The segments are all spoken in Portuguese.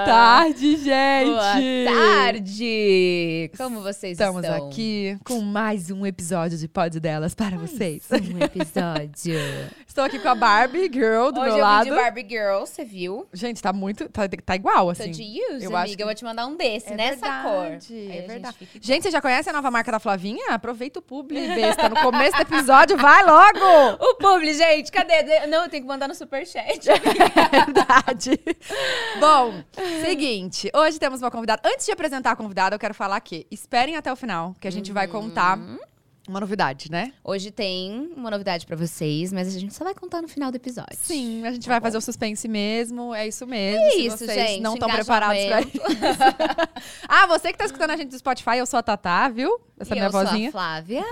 Boa tarde, gente! Boa tarde! Como vocês Estamos estão? aqui com mais um episódio de Pod Delas para vocês. Um episódio. Estou aqui com a Barbie Girl do Hoje meu eu lado. de Barbie Girl, você viu? Gente, tá muito. Tá, tá igual, Tô assim. de use, eu acho amiga. que- Eu vou te mandar um desse, É nessa verdade, cor. É gente verdade. fica igual. Gente, você já conhece a nova marca da Flavinha? Aproveita o publi, besta. No começo do episódio, vai logo! O publi, gente, cadê? Não, eu tenho que mandar no superchat. É verdade. Bom, seguinte. Hoje temos uma convidada. Antes de apresentar a convidada, eu quero falar que esperem até o final, que a gente vai contar uma novidade, né? Hoje tem uma novidade pra vocês, mas a gente só vai contar no final do episódio. Sim, a gente vai fazer o suspense mesmo, é isso mesmo. É isso, vocês gente, não estão preparados pra isso. ah, você que tá escutando a gente do Spotify, eu sou a Tatá, viu? Essa e minha eu sou vozinha. a Flávia.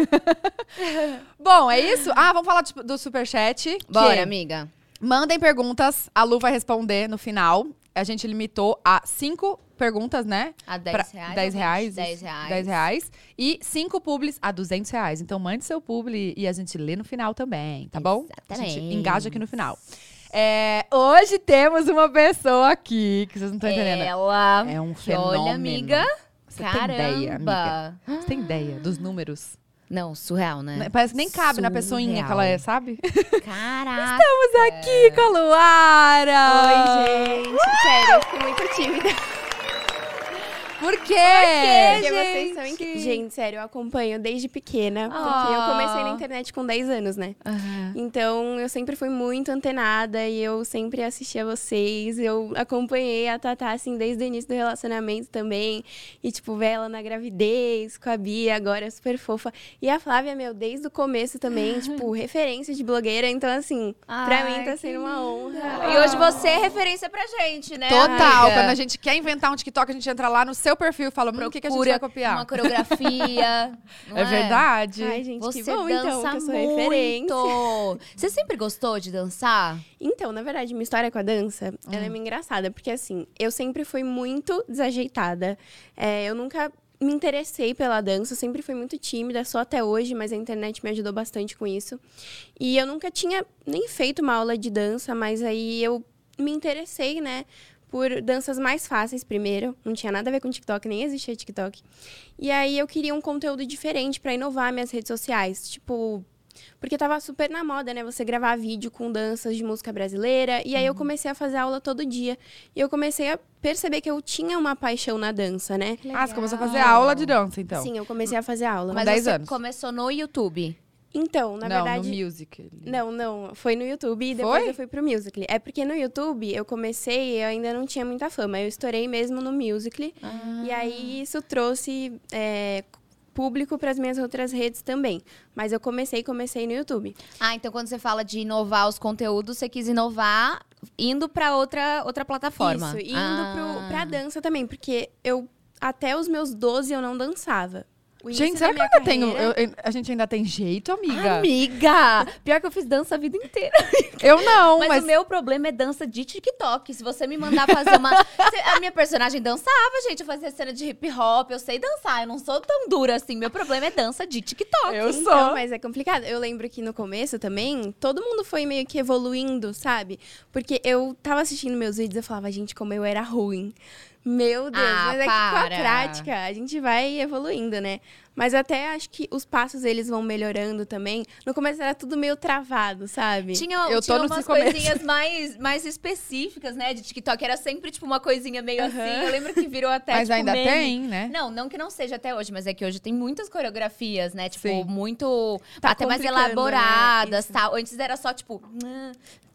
Bom, é isso? Ah, vamos falar do, do superchat. que Bora, amiga. Mandem perguntas, a Lu vai responder no final. A gente limitou a cinco perguntas, né? A 10 Pra- reais. 10 ou reais. 10 isso, reais. 10 reais. E cinco publis a 200 reais. Então mande seu publi e a gente lê no final também, tá bom? A gente Exatamente. engaja aqui no final. É, hoje temos uma pessoa aqui que vocês não estão entendendo. Ela. É um fenômeno. Olha, amiga. Você Caramba. tem ideia, amiga? Você tem ideia dos números? Não, surreal, né? Parece que nem cabe na pessoinha que ela é, sabe? Caraca. Estamos aqui com a Luara! Oi, gente. Sério, eu fico muito tímida. Por quê? Porque vocês são incríveis. Gente, sério, eu acompanho desde pequena. Porque eu Ah. comecei na internet com 10 anos, né? Então, eu sempre fui muito antenada e eu sempre assistia vocês. Eu acompanhei a Tatá, assim, desde o início do relacionamento também. E, tipo, ver ela na gravidez, com a Bia, agora super fofa. E a Flávia, meu, desde o começo também, tipo, referência de blogueira. Então, assim, pra Ai, mim tá sendo uma honra. E hoje você é referência pra gente, né? Total. amiga? Quando a gente quer inventar um TikTok, a gente entra lá no seu perfil e hum, o que, que a gente vai copiar? Uma coreografia. não É verdade. Ai, gente, Você que bom, dança então, que eu sou muito. referência. Você sempre gostou de dançar? Então, na verdade, minha história com a dança, ela Hum. é meio engraçada, porque assim, eu sempre fui muito desajeitada. É, eu nunca me interessei pela dança, eu sempre fui muito tímida, só até hoje, mas a internet me ajudou bastante com isso. E eu nunca tinha nem feito uma aula de dança, mas aí eu me interessei, né? Por danças mais fáceis primeiro. Não tinha nada a ver com TikTok, nem existia TikTok. E aí eu queria um conteúdo diferente pra inovar minhas redes sociais. Tipo, porque tava super na moda, né? Você gravar vídeo com danças de música brasileira. E aí eu comecei a fazer aula todo dia. E eu comecei a perceber que eu tinha uma paixão na dança, né? Ah, você começou a fazer aula de dança, então. Sim, eu comecei a fazer aula. Com Mas 10 você anos. começou no YouTube. Então, na não, verdade. no music. Não, não. Foi no YouTube e depois Foi? eu fui pro Musical.ly. É porque no YouTube eu comecei e eu ainda não tinha muita fama. Eu estourei mesmo no Musical.ly. E aí isso trouxe é, público para as minhas outras redes também. Mas eu comecei, comecei no YouTube. Ah, então quando você fala de inovar os conteúdos, você quis inovar indo pra outra, outra plataforma. Isso, indo ah. pro, pra dança também. Porque eu, até os meus 12, eu não dançava. Gente, será que ainda tenho. eu- eu- a gente ainda tem jeito, amiga? Amiga! Pior que eu fiz dança a vida inteira. Eu não, Mas, mas. o meu problema é dança de TikTok. Se você me mandar fazer uma. A minha personagem dançava, gente. Eu fazia cena de hip hop, eu sei dançar. Eu não sou tão dura assim. Meu problema é dança de TikTok. Eu Então, sou. mas é complicado. Eu lembro que no começo também, todo mundo foi meio que evoluindo, sabe? Porque eu tava assistindo meus vídeos e eu falava, gente, como eu era ruim. Meu Deus, Ah, mas é que com a prática a gente vai evoluindo, né? Mas até acho que os passos eles vão melhorando também. No começo era tudo meio travado, sabe? Tinha, Eu tinha umas coisinhas mais, mais específicas, né, de TikTok. Era sempre, tipo, uma coisinha meio assim. Eu lembro que virou até, Mas tipo, ainda meme. tem, né? Não, não que não seja até hoje, mas é que hoje tem muitas coreografias, né? Tipo, Sim. muito. Tá até mais né? elaboradas Isso. tal. Antes era só, tipo.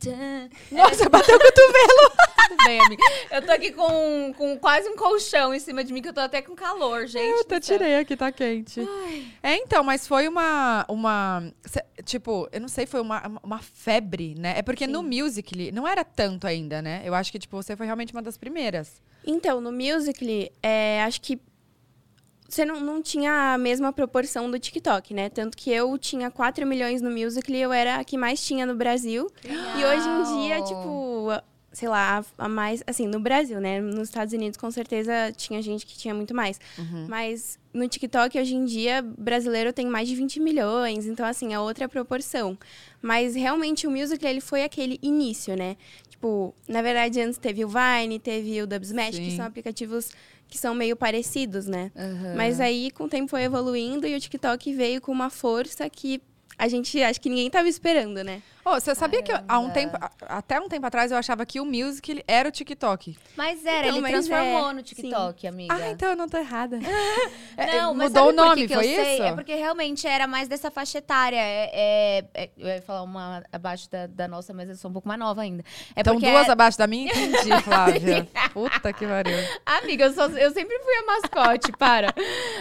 Nossa, bateu o cotovelo. Tudo bem, amiga. Eu tô aqui com, com quase um colchão em cima de mim, que eu tô até com calor, gente. Eu até tirei aqui, tá quente. É, então, mas foi uma. uma tipo, eu não sei, foi uma, uma febre, né? É porque no Musical.ly não era tanto ainda, né? Eu acho que, tipo, você foi realmente uma das primeiras. Então, no Musical.ly, é, acho que você não, não tinha a mesma proporção do TikTok, né? Tanto que eu tinha 4 milhões no Musical.ly, eu era a que mais tinha no Brasil. E hoje em dia, tipo, sei lá, a, mais... Assim, no Brasil, né? Nos Estados Unidos, com certeza, tinha gente que tinha muito mais. Mas no TikTok, hoje em dia, brasileiro tem mais de 20 milhões. Então, assim, é outra proporção. Mas, realmente, o Musical.ly, ele foi aquele início, né? Tipo, na verdade, antes teve o Vine, teve o Dubsmash, que Sim. são aplicativos que são meio parecidos, né? Aham. Mas aí, com o tempo, foi evoluindo e o TikTok veio com uma força que a gente, acho que ninguém tava esperando, né? Ô, você sabia que eu- há um Caramba. tempo, até um tempo atrás eu achava que o Music era o TikTok. Mas era, Então, ele mas transformou é, no TikTok, amiga. Ah, então eu não tô errada. É, Não, mas mudou sabe o nome, que que foi eu sei? isso? É porque realmente era mais dessa faixa etária. É, é- é- eu ia falar uma abaixo da, da nossa, mas eu sou um pouco mais nova ainda. É então duas é- abaixo da minha, entendi, Flávia. Puta que pariu. Amiga, eu, sou- eu sempre fui a mascote, para.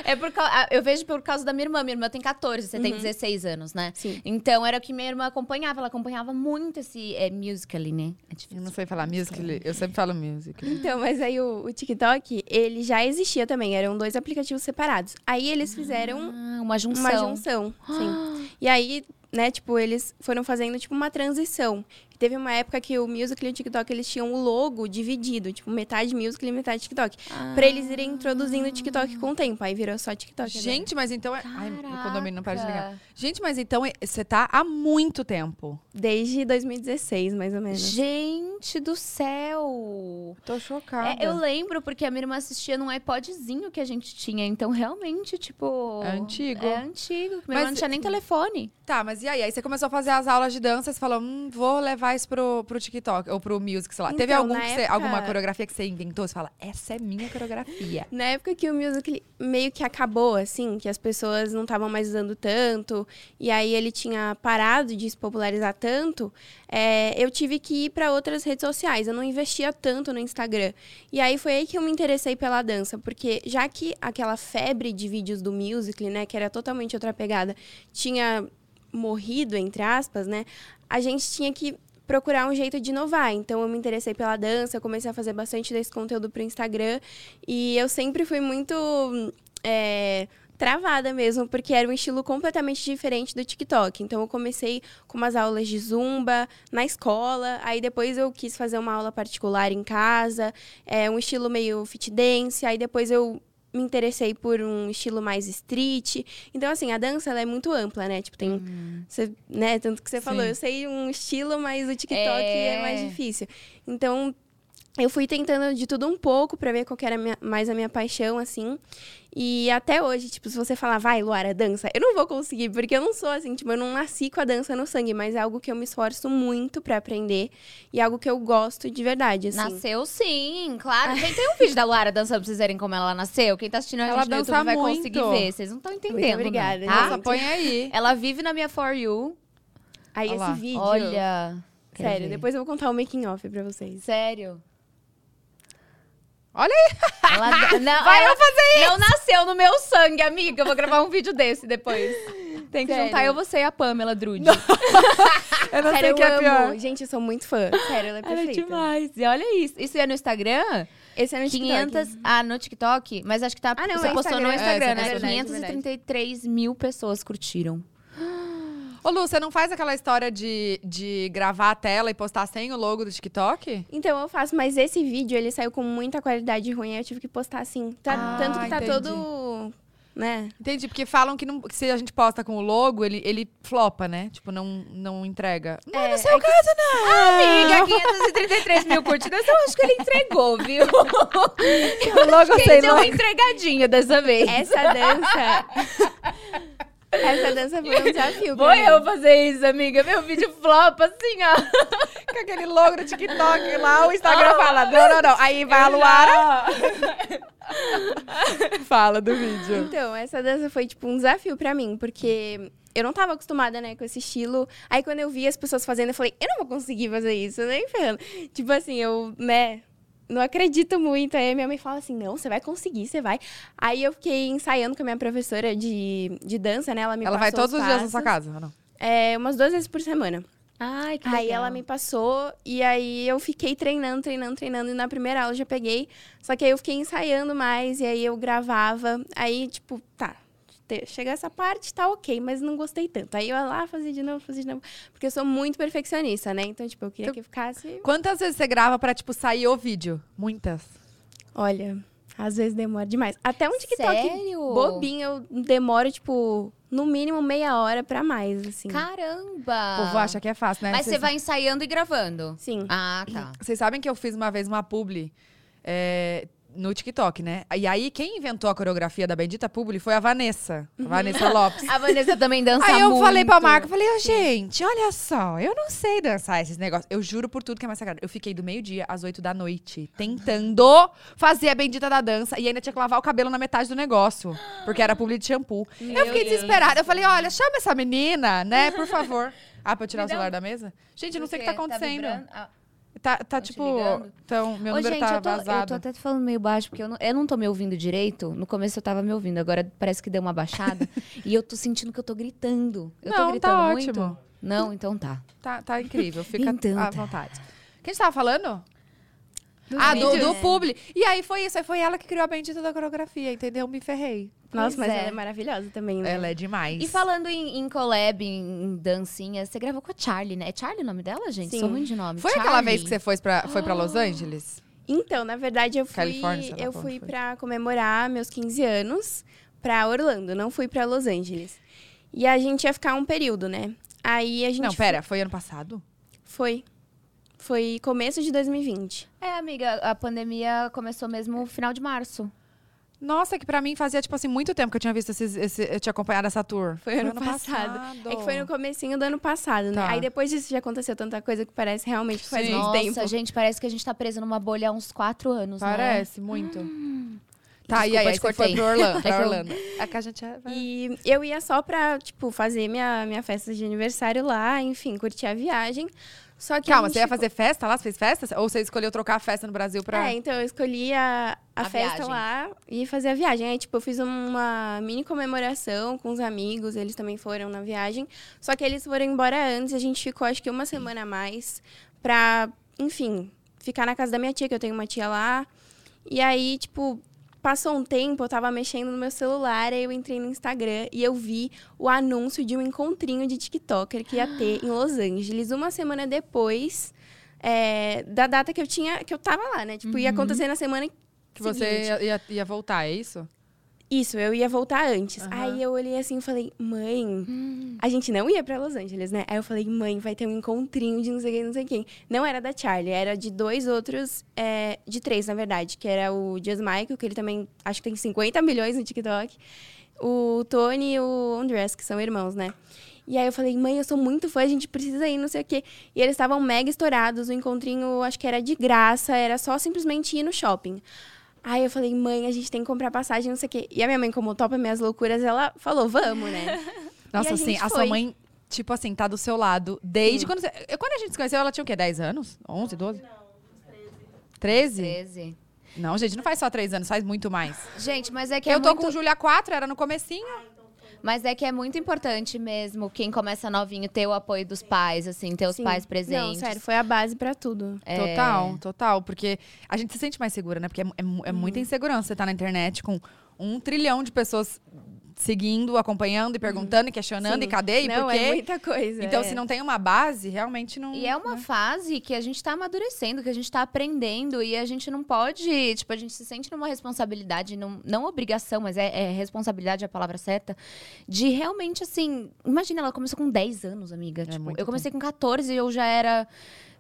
É por eu vejo por causa da minha irmã. Minha irmã tem 14, você tem 16 anos, né? Sim. Então era o que minha irmã acompanhava. Ela acompanhava muito esse é, musical.ly, né? É Eu não sei falar Music.ly, eu sempre falo Music. Então, mas aí o, o TikTok, ele já existia também, eram dois aplicativos separados. Aí eles fizeram Ah, uma junção. uma junção, sim. E aí, né, tipo, eles foram fazendo, tipo, uma transição. Teve uma época que o Musical.ly e o TikTok, eles tinham o logo dividido, tipo, metade Musical.ly e metade TikTok. Pra eles irem introduzindo o TikTok com o tempo. Aí virou só TikTok. Gente, mas então é. Ai, o condomínio não para de ligar. Gente, mas então é- você tá há muito tempo. Desde 2016, mais ou menos. Gente do céu! Tô chocada. É, eu lembro porque a minha irmã assistia num iPodzinho que a gente tinha. Então, realmente, tipo. É antigo. É antigo. Minha Mas- irmã não tinha nem telefone. Tá, mas e aí? Aí você começou a fazer as aulas de dança, você falou, hum, vou levar isso pro, pro TikTok, ou pro Music, sei lá. Teve Então, algum que você- época- alguma coreografia que você inventou? Você fala, essa é minha coreografia. Na época que o music meio que acabou, assim, que as pessoas não estavam mais usando tanto, e aí ele tinha parado de se popularizar tanto, é, eu tive que ir para outras redes sociais. Eu não investia tanto no Instagram. E aí foi aí que eu me interessei pela dança, porque já que aquela febre de vídeos do music, né, que era totalmente outra pegada, tinha morrido, entre aspas, né, a gente tinha que procurar um jeito de inovar. Então eu me interessei pela dança, comecei a fazer bastante desse conteúdo pro Instagram e eu sempre fui muito é, travada mesmo, porque era um estilo completamente diferente do TikTok. Então eu comecei com umas aulas de zumba na escola, aí depois eu quis fazer uma aula particular em casa, é um estilo meio fit dance, aí depois eu me interessei por um estilo mais street. Então, assim, a dança ela é muito ampla, né? Tipo, tem. Você, né? Tanto que você falou, Sim. eu sei um estilo, mas o TikTok É. é, mais difícil. Então, eu fui tentando de tudo um pouco pra ver qual que era a minha- mais a minha paixão, assim. E até hoje, tipo, se você falar, vai, Luara, dança, eu não vou conseguir, porque eu não sou assim, tipo, eu não nasci com a dança no sangue, mas é algo que eu me esforço muito pra aprender e é algo que eu gosto de verdade, assim. Nasceu sim, claro. Tem, tem um vídeo da Luara dançando pra vocês verem como ela nasceu. Quem tá assistindo a Ela gente no dança YouTube vai muito. conseguir ver. Vocês não estão entendendo. Muito obrigada, não, tá? Nossa, põe aí. Ela vive na minha For You. Aí Olha esse lá. vídeo. Olha. Sério, depois eu vou contar o making off pra vocês. Sério. Olha aí. Ela, não, Vai ela eu fazer isso. não nasceu no meu sangue, amiga. Eu vou gravar um vídeo desse depois. Tem que Sério. juntar eu, você e a Pamela Drude. Eu não sei Sério, o que é eu pior. amo. Gente, eu sou muito fã. Sério, ela é Ela é perfeita. demais. E olha isso. Isso é no Instagram? Esse é no 500. TikTok. Ah, no TikTok? Mas acho que tá. Ah, não, você é postou no Instagram. Instagram, É, né? postou no 533 mil pessoas curtiram. Ô, Lu, você não faz aquela história de, de gravar a tela e postar sem o logo do TikTok? Então eu faço, mas esse vídeo ele saiu com muita qualidade ruim, aí eu tive que postar assim. Tá- Ah, tanto que tá entendi. todo. Né? Entendi, porque falam que, não- que se a gente posta com o logo, ele, ele flopa, né? Tipo, não, não entrega. Não, É, no seu é que- caso, não. Amiga, 533 mil curtidas, eu acho que ele entregou, viu? O logo Ele sem deu uma logo. entregadinha dessa vez. Essa dança. essa dança foi um desafio. Vou pra mim. eu fazer isso, amiga. Meu vídeo flopa assim, ó. Com aquele logo do TikTok lá, o Instagram fala, não, não, não. Aí vai a Luara, fala do vídeo. Então, essa dança foi tipo um desafio pra mim, porque eu não tava acostumada, né, com esse estilo. Aí quando eu vi as pessoas fazendo, eu falei, eu não vou conseguir fazer isso, nem ferrando. Tipo assim, eu, né, não acredito muito. Aí minha mãe fala assim: não, você vai conseguir, você vai. Aí eu fiquei ensaiando com a minha professora de, de dança, né? Ela me Ela vai todos os dias na sua casa, não? É, umas duas vezes por semana. Ai, que Aí ela me passou e aí eu fiquei treinando, treinando, treinando. E na primeira aula eu já peguei. Só que aí eu fiquei ensaiando mais e aí eu gravava. Aí, tipo, tá. Te- Chega essa parte, tá ok, mas não gostei tanto. Aí eu ia lá, fazia de novo, fazia de novo. Porque eu sou muito perfeccionista, né? Então, tipo, eu queria Então- que ficasse. Quantas vezes você grava pra, tipo, sair o vídeo? Muitas. Olha, Às vezes demora demais. Até um TikTok Sério? bobinho, eu demoro, tipo, no mínimo meia hora pra mais, assim. Caramba! O povo acha que é fácil, né? Mas você vai ensaiando e gravando. Sim. Ah, tá. Vocês sabem que eu fiz uma vez uma publi é, no TikTok, né? E aí, quem inventou a coreografia da Bendita Publi foi a Vanessa. A Vanessa Lopes. A Vanessa também dança Aí eu muito. falei pra Marca, falei, ô, gente, olha só, eu não sei dançar esses negócios. Eu juro por tudo que é mais sagrado. Eu fiquei do meio-dia às oito da noite tentando fazer a bendita da dança e ainda tinha que lavar o cabelo na metade do negócio, porque era publi de shampoo. eu fiquei desesperada. Eu falei, olha, chama essa menina, né, por favor. Ah, pra eu tirar Me o celular um- da mesa? Gente, eu não sei o que Porque tá acontecendo. vibrando. Tá, tá tipo. Então, meu Ô, número gente, tá eu tô, eu vazado. tô até falando meio baixo, porque eu não, eu não tô me ouvindo direito. No começo eu tava me ouvindo, agora parece que deu uma baixada. e eu tô sentindo que eu tô gritando. Eu tô Não, gritando tá muito? ótimo. Não, então tá. Tá, tá incrível. Fica Então à tá. vontade. O que a gente tava falando? ah, do, do publi. E aí foi isso. Aí foi ela que criou a bendita da coreografia, entendeu? Me ferrei. Nossa, Pois mas é. ela é maravilhosa também, né? Ela é demais. E falando em, em collab, em, dancinha, você gravou com a Charlie, né? É Charlie o nome dela, gente? Sim. Sou ruim de nome. Foi aquela Charlie. vez que você foi pra, foi pra Los Angeles? Então, na verdade, eu fui, eu pra fui pra comemorar meus 15 anos pra Orlando, não fui pra Los Angeles. E a gente ia ficar um período, né? Aí a gente Não, pera, foi ano passado? foi. Foi começo de 2020. É, amiga, a pandemia começou mesmo no final de março. Nossa, que pra mim fazia, tipo assim, muito tempo que eu tinha visto esses, esse, eu tinha acompanhado essa tour. Foi ano passado. É que foi no comecinho do ano passado, né? Tá. Aí depois disso já aconteceu tanta coisa que parece realmente que faz Sim. muito Nossa, tempo. gente, parece que a gente tá preso numa bolha há uns quatro anos, né? Parece, muito. Tá, e Desculpa, aí, aí você foi pro Orlando, É pra Orlando. É que a gente é... E eu ia só pra, tipo, fazer minha, minha festa de aniversário lá, enfim, curtir a viagem. Só que Calma, você ia ficou- fazer festa lá? Você fez festa? Ou você escolheu trocar a festa no Brasil pra... É, então eu escolhi a, a, A festa viagem. lá e fazer a viagem. Aí, tipo, eu fiz uma mini comemoração com os amigos, eles também foram na viagem. Só que eles foram embora antes, a gente ficou acho que uma semana a mais pra, enfim, ficar na casa da minha tia, que eu tenho uma tia lá. E aí, tipo, passou um tempo, eu tava mexendo no meu celular, aí eu entrei no Instagram e eu vi o anúncio de um encontrinho de TikToker que ia ter em Los Angeles uma semana depois é, da data que eu tinha, que eu tava lá, né? Tipo, ia acontecer na semana Que você seguinte. ia, ia, ia voltar, é isso? Isso, eu ia voltar antes. Aham. Aí eu olhei assim e falei, mãe, a gente não ia pra Los Angeles, né? Aí eu falei, mãe, vai ter um encontrinho de não sei quem, não sei quem. Não era da Charlie, era de dois outros, é, de três, na verdade, que era o Just Michael, que ele também acho que tem 50 milhões no TikTok. O Tony e o Andrés, que são irmãos, né? E aí eu falei, mãe, eu sou muito fã, a gente precisa ir, não sei o quê. E eles estavam mega estourados, o encontrinho acho que era de graça, era só simplesmente ir no shopping. Aí eu falei, mãe, a gente tem que comprar passagem, não sei o quê. E a minha mãe, como topa minhas loucuras, ela falou, vamos, né? Nossa, a assim, a sua foi. mãe, tipo assim, tá do seu lado desde Sim. quando você... eu- Quando a gente se conheceu, ela tinha o quê? 10 anos? 11, 12? 13? 13. Não, gente, não faz só 3 anos, faz muito mais. Gente, mas é que eu é tô muito... com Júlia 4, era no comecinho. Mas é que é muito importante mesmo quem começa novinho ter o apoio dos pais, assim, ter os Sim. pais presentes. Não, sério, foi a base pra tudo. É. Total, total. Porque a gente se sente mais segura, né? Porque é, é é muita insegurança. Você tá na internet com um trilhão de pessoas seguindo, acompanhando e perguntando e questionando. Sim. E cadê? E não, por quê? é muita coisa. Então, é. se não tem uma base, realmente não. E é uma fase que a gente tá amadurecendo, que a gente tá aprendendo e a gente não pode, tipo, a gente se sente numa responsabilidade, não, não obrigação, mas é, é responsabilidade é a palavra certa, de realmente, assim, imagina, ela começou com 10 anos, amiga. tipo, É muito eu comecei com 14 e eu já era,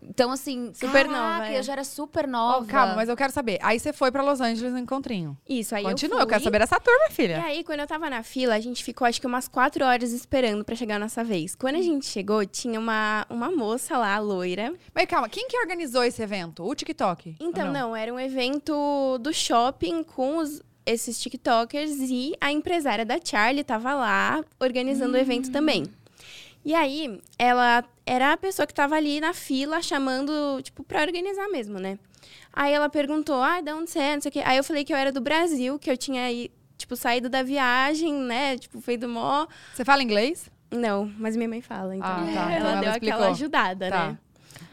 então assim, Super caraca, nova, é. eu já era super nova. calma, mas eu quero saber. Aí você foi pra Los Angeles no encontrinho. Isso, aí Continua, eu eu, fui. quero saber dessa turma, E filha. aí, quando eu tava na fila, a gente ficou acho que umas quatro horas esperando pra chegar a nossa vez. Quando a gente chegou, tinha uma, uma moça lá, loira. Mas calma, quem que organizou esse evento? O TikTok? Então, Ou não? era um evento do shopping com os- esses TikTokers e a empresária da Charlie tava lá organizando o evento também. E aí, ela era a pessoa que tava ali na fila chamando, tipo, pra organizar mesmo, né? Aí ela perguntou, ah, de onde você é, não sei o quê. Aí eu falei que eu era do Brasil, que eu tinha, aí, tipo, saído da viagem, né? Tipo, feito mó... Você fala inglês? Não, mas minha mãe fala, então. Ah, tá. Então Ela ela deu explicou. aquela ajudada, Tá. né?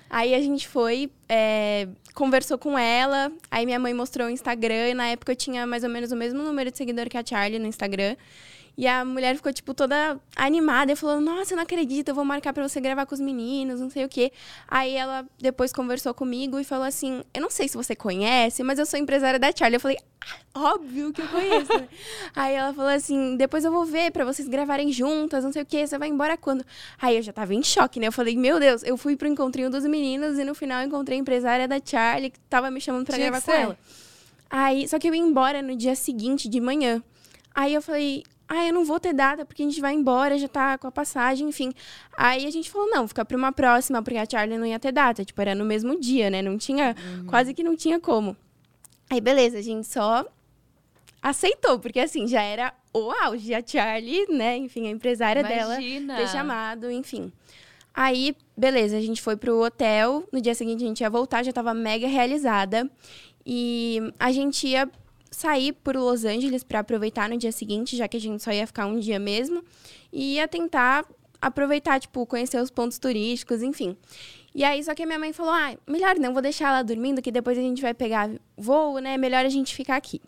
Aí a gente foi, é, conversou com ela, aí minha mãe mostrou o Instagram, e na época eu tinha mais ou menos o mesmo número de seguidor que a Charlie no Instagram. E a mulher ficou, tipo, toda animada e falou: Nossa, eu não acredito, eu vou marcar pra você gravar com os meninos, não sei o quê. Aí ela depois conversou comigo e falou assim: Eu não sei se você conhece, mas eu sou empresária da Charlie. Eu falei: ah, Óbvio que eu conheço. né? Aí ela falou assim: Depois eu vou ver pra vocês gravarem juntas, não sei o quê, você vai embora quando? Aí eu já tava em choque, né? Eu falei: Meu Deus, eu fui pro encontrinho dos meninos e no final eu encontrei a empresária da Charlie que tava me chamando pra Tinha gravar com ela. Aí, só que eu ia embora no dia seguinte, de manhã. Aí eu falei, ah, eu não vou ter data, porque a gente vai embora, já tá com a passagem, enfim. Aí a gente falou, não, fica pra uma próxima, porque a Charlie não ia ter data. Tipo, era no mesmo dia, né? Não tinha, quase que não tinha como. Aí, beleza, a gente só aceitou, porque assim, já era o auge. A Charlie, né, enfim, a empresária dela Imagina. ter chamado, enfim. Aí, beleza, a gente foi pro hotel. No dia seguinte a gente ia voltar, já tava mega realizada. E a gente ia sair por Los Angeles para aproveitar no dia seguinte, já que a gente só ia ficar um dia mesmo. E ia tentar aproveitar, tipo, conhecer os pontos turísticos, enfim. E aí, só que a minha mãe falou: ah, melhor não, vou deixar ela dormindo, que depois a gente vai pegar voo, né? Melhor a gente ficar aqui.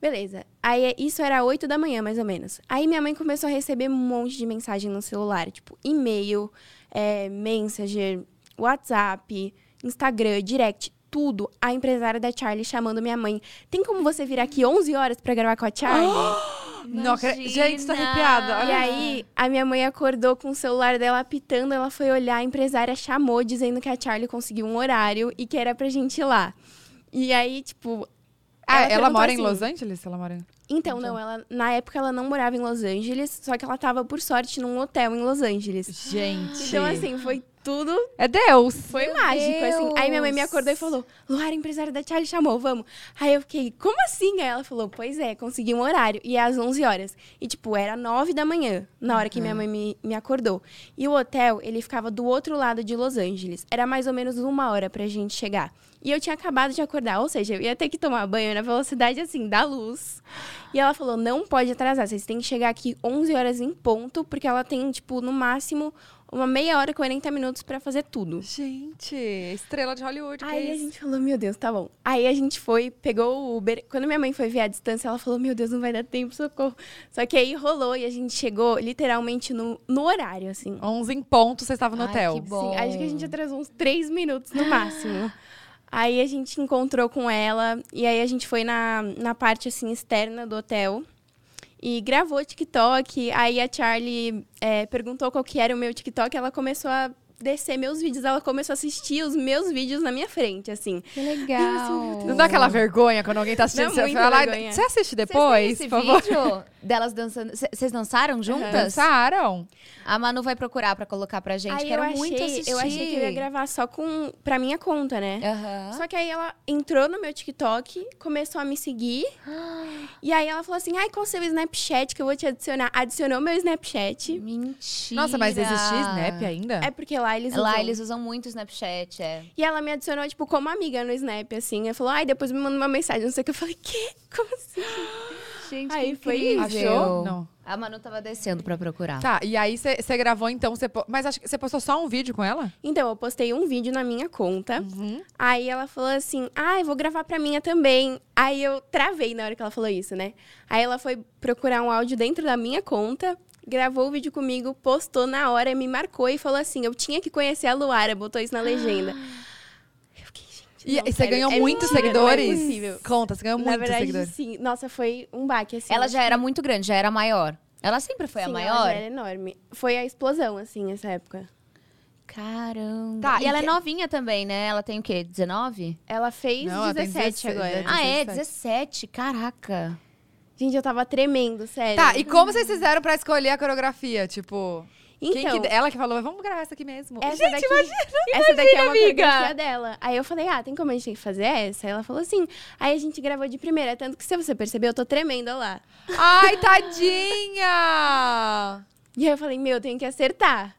Beleza. Aí, isso era 8 da manhã, mais ou menos. Aí, minha mãe começou a receber um monte de mensagem no celular, tipo, e-mail, é, Messenger, WhatsApp, Instagram, direct, tudo. A empresária da Charlie chamando minha mãe. Tem como você vir aqui 11 horas pra gravar com a Charlie? Não, gente, tô arrepiada. E aí, a minha mãe acordou com o celular dela apitando, ela foi olhar, a empresária chamou, dizendo que a Charlie conseguiu um horário e que era pra gente ir lá. E aí, tipo. Ah, ela, perguntou mora em assim, Los Angeles? Ela mora em... Então, não, ela, na época ela não morava em Los Angeles, só que ela tava, por sorte, num hotel em Los Angeles. Gente. Então, assim, foi tudo. É Deus. Foi mágico, assim. Aí minha mãe me Deus. acordou e falou: Luara, empresária da Charlie chamou, vamos. Aí eu fiquei, como assim? Aí ela falou: Pois é, consegui um horário. E é às 11 horas. E, tipo, era 9 da manhã, na hora que minha mãe me, me acordou. E o hotel, ele ficava do outro lado de Los Angeles. Era mais ou menos uma hora pra gente chegar. E eu tinha acabado de acordar, ou seja, eu ia ter que tomar banho na velocidade, assim, da luz. E ela falou: Não pode atrasar, vocês têm que chegar aqui 11 horas em ponto, porque ela tem, tipo, no máximo. Uma meia hora, 40 minutos pra fazer tudo. Gente, estrela de Hollywood. que Aí a isso? gente falou, meu Deus, tá bom. Aí a gente foi, pegou o Uber. Quando minha mãe foi ver a distância, ela falou, meu Deus, não vai dar tempo, socorro. Só que aí rolou e a gente chegou literalmente no, no horário, assim. 11 em ponto, vocês estavam no Ai, hotel. que bom. Sim, acho que a gente atrasou uns três minutos no máximo. Aí a gente encontrou com ela e aí a gente foi na, na parte, assim, externa do hotel. E gravou TikTok. Aí a Charlie é, perguntou qual que era o meu TikTok. Ela começou a descer meus vídeos. Ela começou a assistir os meus vídeos na minha frente, assim. Que legal. Não dá aquela vergonha quando alguém tá assistindo? Dá Você fala, "Ai, vergonha." Você assiste depois, esse por favor? vídeo delas dançando? Vocês dançaram juntas? Dançaram? A Manu vai procurar pra colocar pra gente. aí Quero eu achei, muito assistir. eu achei que eu ia gravar só com pra minha conta, né? Aham. Só que aí ela entrou no meu TikTok, começou a me seguir. e aí ela falou assim: ai, qual o seu Snapchat que eu vou te adicionar? Adicionou meu Snapchat. Mentira. Nossa, mas existe Snap ainda? É porque lá eles Lá usam. eles usam muito Snapchat, é. E ela me adicionou, tipo, como amiga no Snap, assim. Ela falou, ai, depois me manda uma mensagem, não sei o que. Eu falei, quê? Como assim? Gente, Aí que foi isso. Achou? Não. A Manu tava descendo pra procurar. Tá, e aí você gravou então, cê po- mas acho que você postou só um vídeo com ela? Então, eu postei um vídeo na minha conta. Uhum. Aí ela falou assim: Ah, eu vou gravar pra minha também. Aí eu travei na hora que ela falou isso, né? Aí ela foi procurar um áudio dentro da minha conta, gravou o vídeo comigo, postou na hora, me marcou e falou assim: Eu tinha que conhecer a Luara, botou isso na legenda. Eu fiquei. E não, você sério, ganhou é muitos mentira, não é seguidores? possível. Conta, você ganhou Na muitos verdade, seguidores. sim. Nossa, foi um baque, assim. Ela já era muito grande, já era maior. Ela sempre foi Sim, a ela maior? já era enorme. Foi a explosão, assim, essa época. Caramba. Tá, e, e ela que- é novinha também, né? Ela tem o quê? 19? Ela fez Não, ela tem 17 16, agora. é. Ah, é? 17. 17. Caraca. Gente, eu tava tremendo, sério. Tá, e como vocês fizeram pra escolher a coreografia? Tipo, Então, que- ela que falou, vamos gravar essa aqui mesmo. essa Gente, daqui, imagina! essa daqui é uma amiga. dela. Aí eu falei, ah, tem como a gente fazer essa? Aí ela falou assim. Aí a gente gravou de primeira. Tanto que se você perceber, eu tô tremendo olha lá. Ai, tadinha! E aí eu falei, meu, eu tenho que acertar.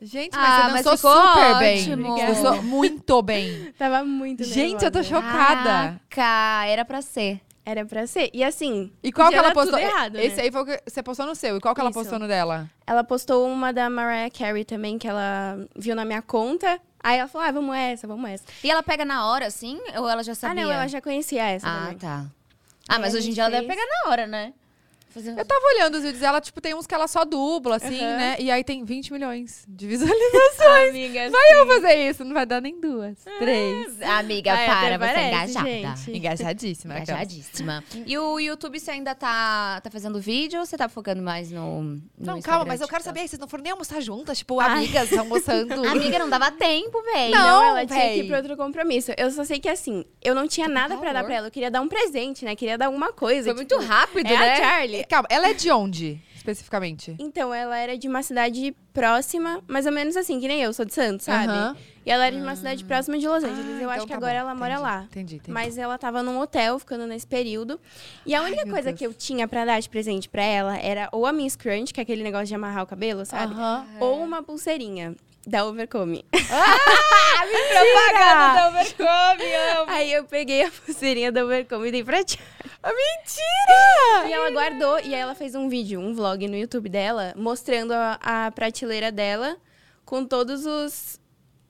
Gente, Ah, mas você mas dançou ficou super bem. ótimo. Você dançou muito bem. Tava muito Gente, eu tô chocada. Caraca, era pra ser. Era pra ser. E assim, E qual que ela postou? errado, né? Esse aí foi o que você postou no seu. E qual que ela Isso. postou no dela? ela postou uma da Mariah Carey também, que ela viu na minha conta. Aí ela falou, ah, vamos essa, vamos essa. E ela pega na hora, assim? Ou ela já Ah, sabia? não, ela já conhecia essa Ah, também. tá. Ah, mas a hoje em dia ela deve fez. pegar na hora, né? Fazer Eu tava olhando os vídeos dela, tipo, tem uns que ela só dubla, assim, Aham. né? E aí tem 20 milhões de visualizações. amiga. Vai eu fazer isso, não vai dar nem duas, três. Amiga, Ai, para, você é engajada. gente. Engajadíssima. Engajadíssima. E o YouTube, você ainda tá, tá fazendo vídeo ou você tá focando mais no. no Não, Instagram, calma, mas eu quero saber, vocês não foram nem almoçar juntas? Tipo, amigas almoçando. Amiga, não dava tempo, velho. Não, Não, ela tinha que véi. ir pra outro compromisso. Eu só sei que assim, eu não tinha nada pra dar pra ela. Eu queria dar um presente, né? Queria dar alguma coisa. Foi muito tipo, rápido, é né? a Charlie. Calma, ela é de onde, especificamente? Então, ela era de uma cidade próxima, mais ou menos assim, que nem eu, sou de Santos, sabe? Aham. E ela era de uma cidade próxima de Los Angeles. Ah, eu então acho que tá agora bom. ela mora Entendi, lá. Entendi, entendi. Mas ela tava num hotel, ficando nesse período. E a única meu coisa Deus. que eu tinha pra dar de presente pra ela era ou a Miss Crunch, que é aquele negócio de amarrar o cabelo, sabe? Aham. Ou uma pulseirinha da Overcome. Propaganda da Overcome, amo. Aí eu peguei a pulseirinha da Overcome e dei pra tia. Mentira! E ela guardou, e aí ela fez um vídeo, um vlog no YouTube dela, mostrando a, a prateleira dela com todos os,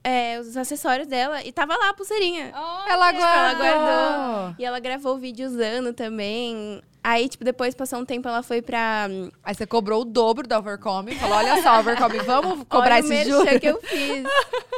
é, os acessórios dela. E tava lá a pulseirinha. Ela Tipo, ela guardou. guardou. E ela gravou o vídeo usando também. Aí, tipo, depois passou um tempo, ela foi pra. Aí você cobrou o dobro da Overcome. Falou, olha só, Overcome, vamos cobrar Olha esse juro. que eu fiz.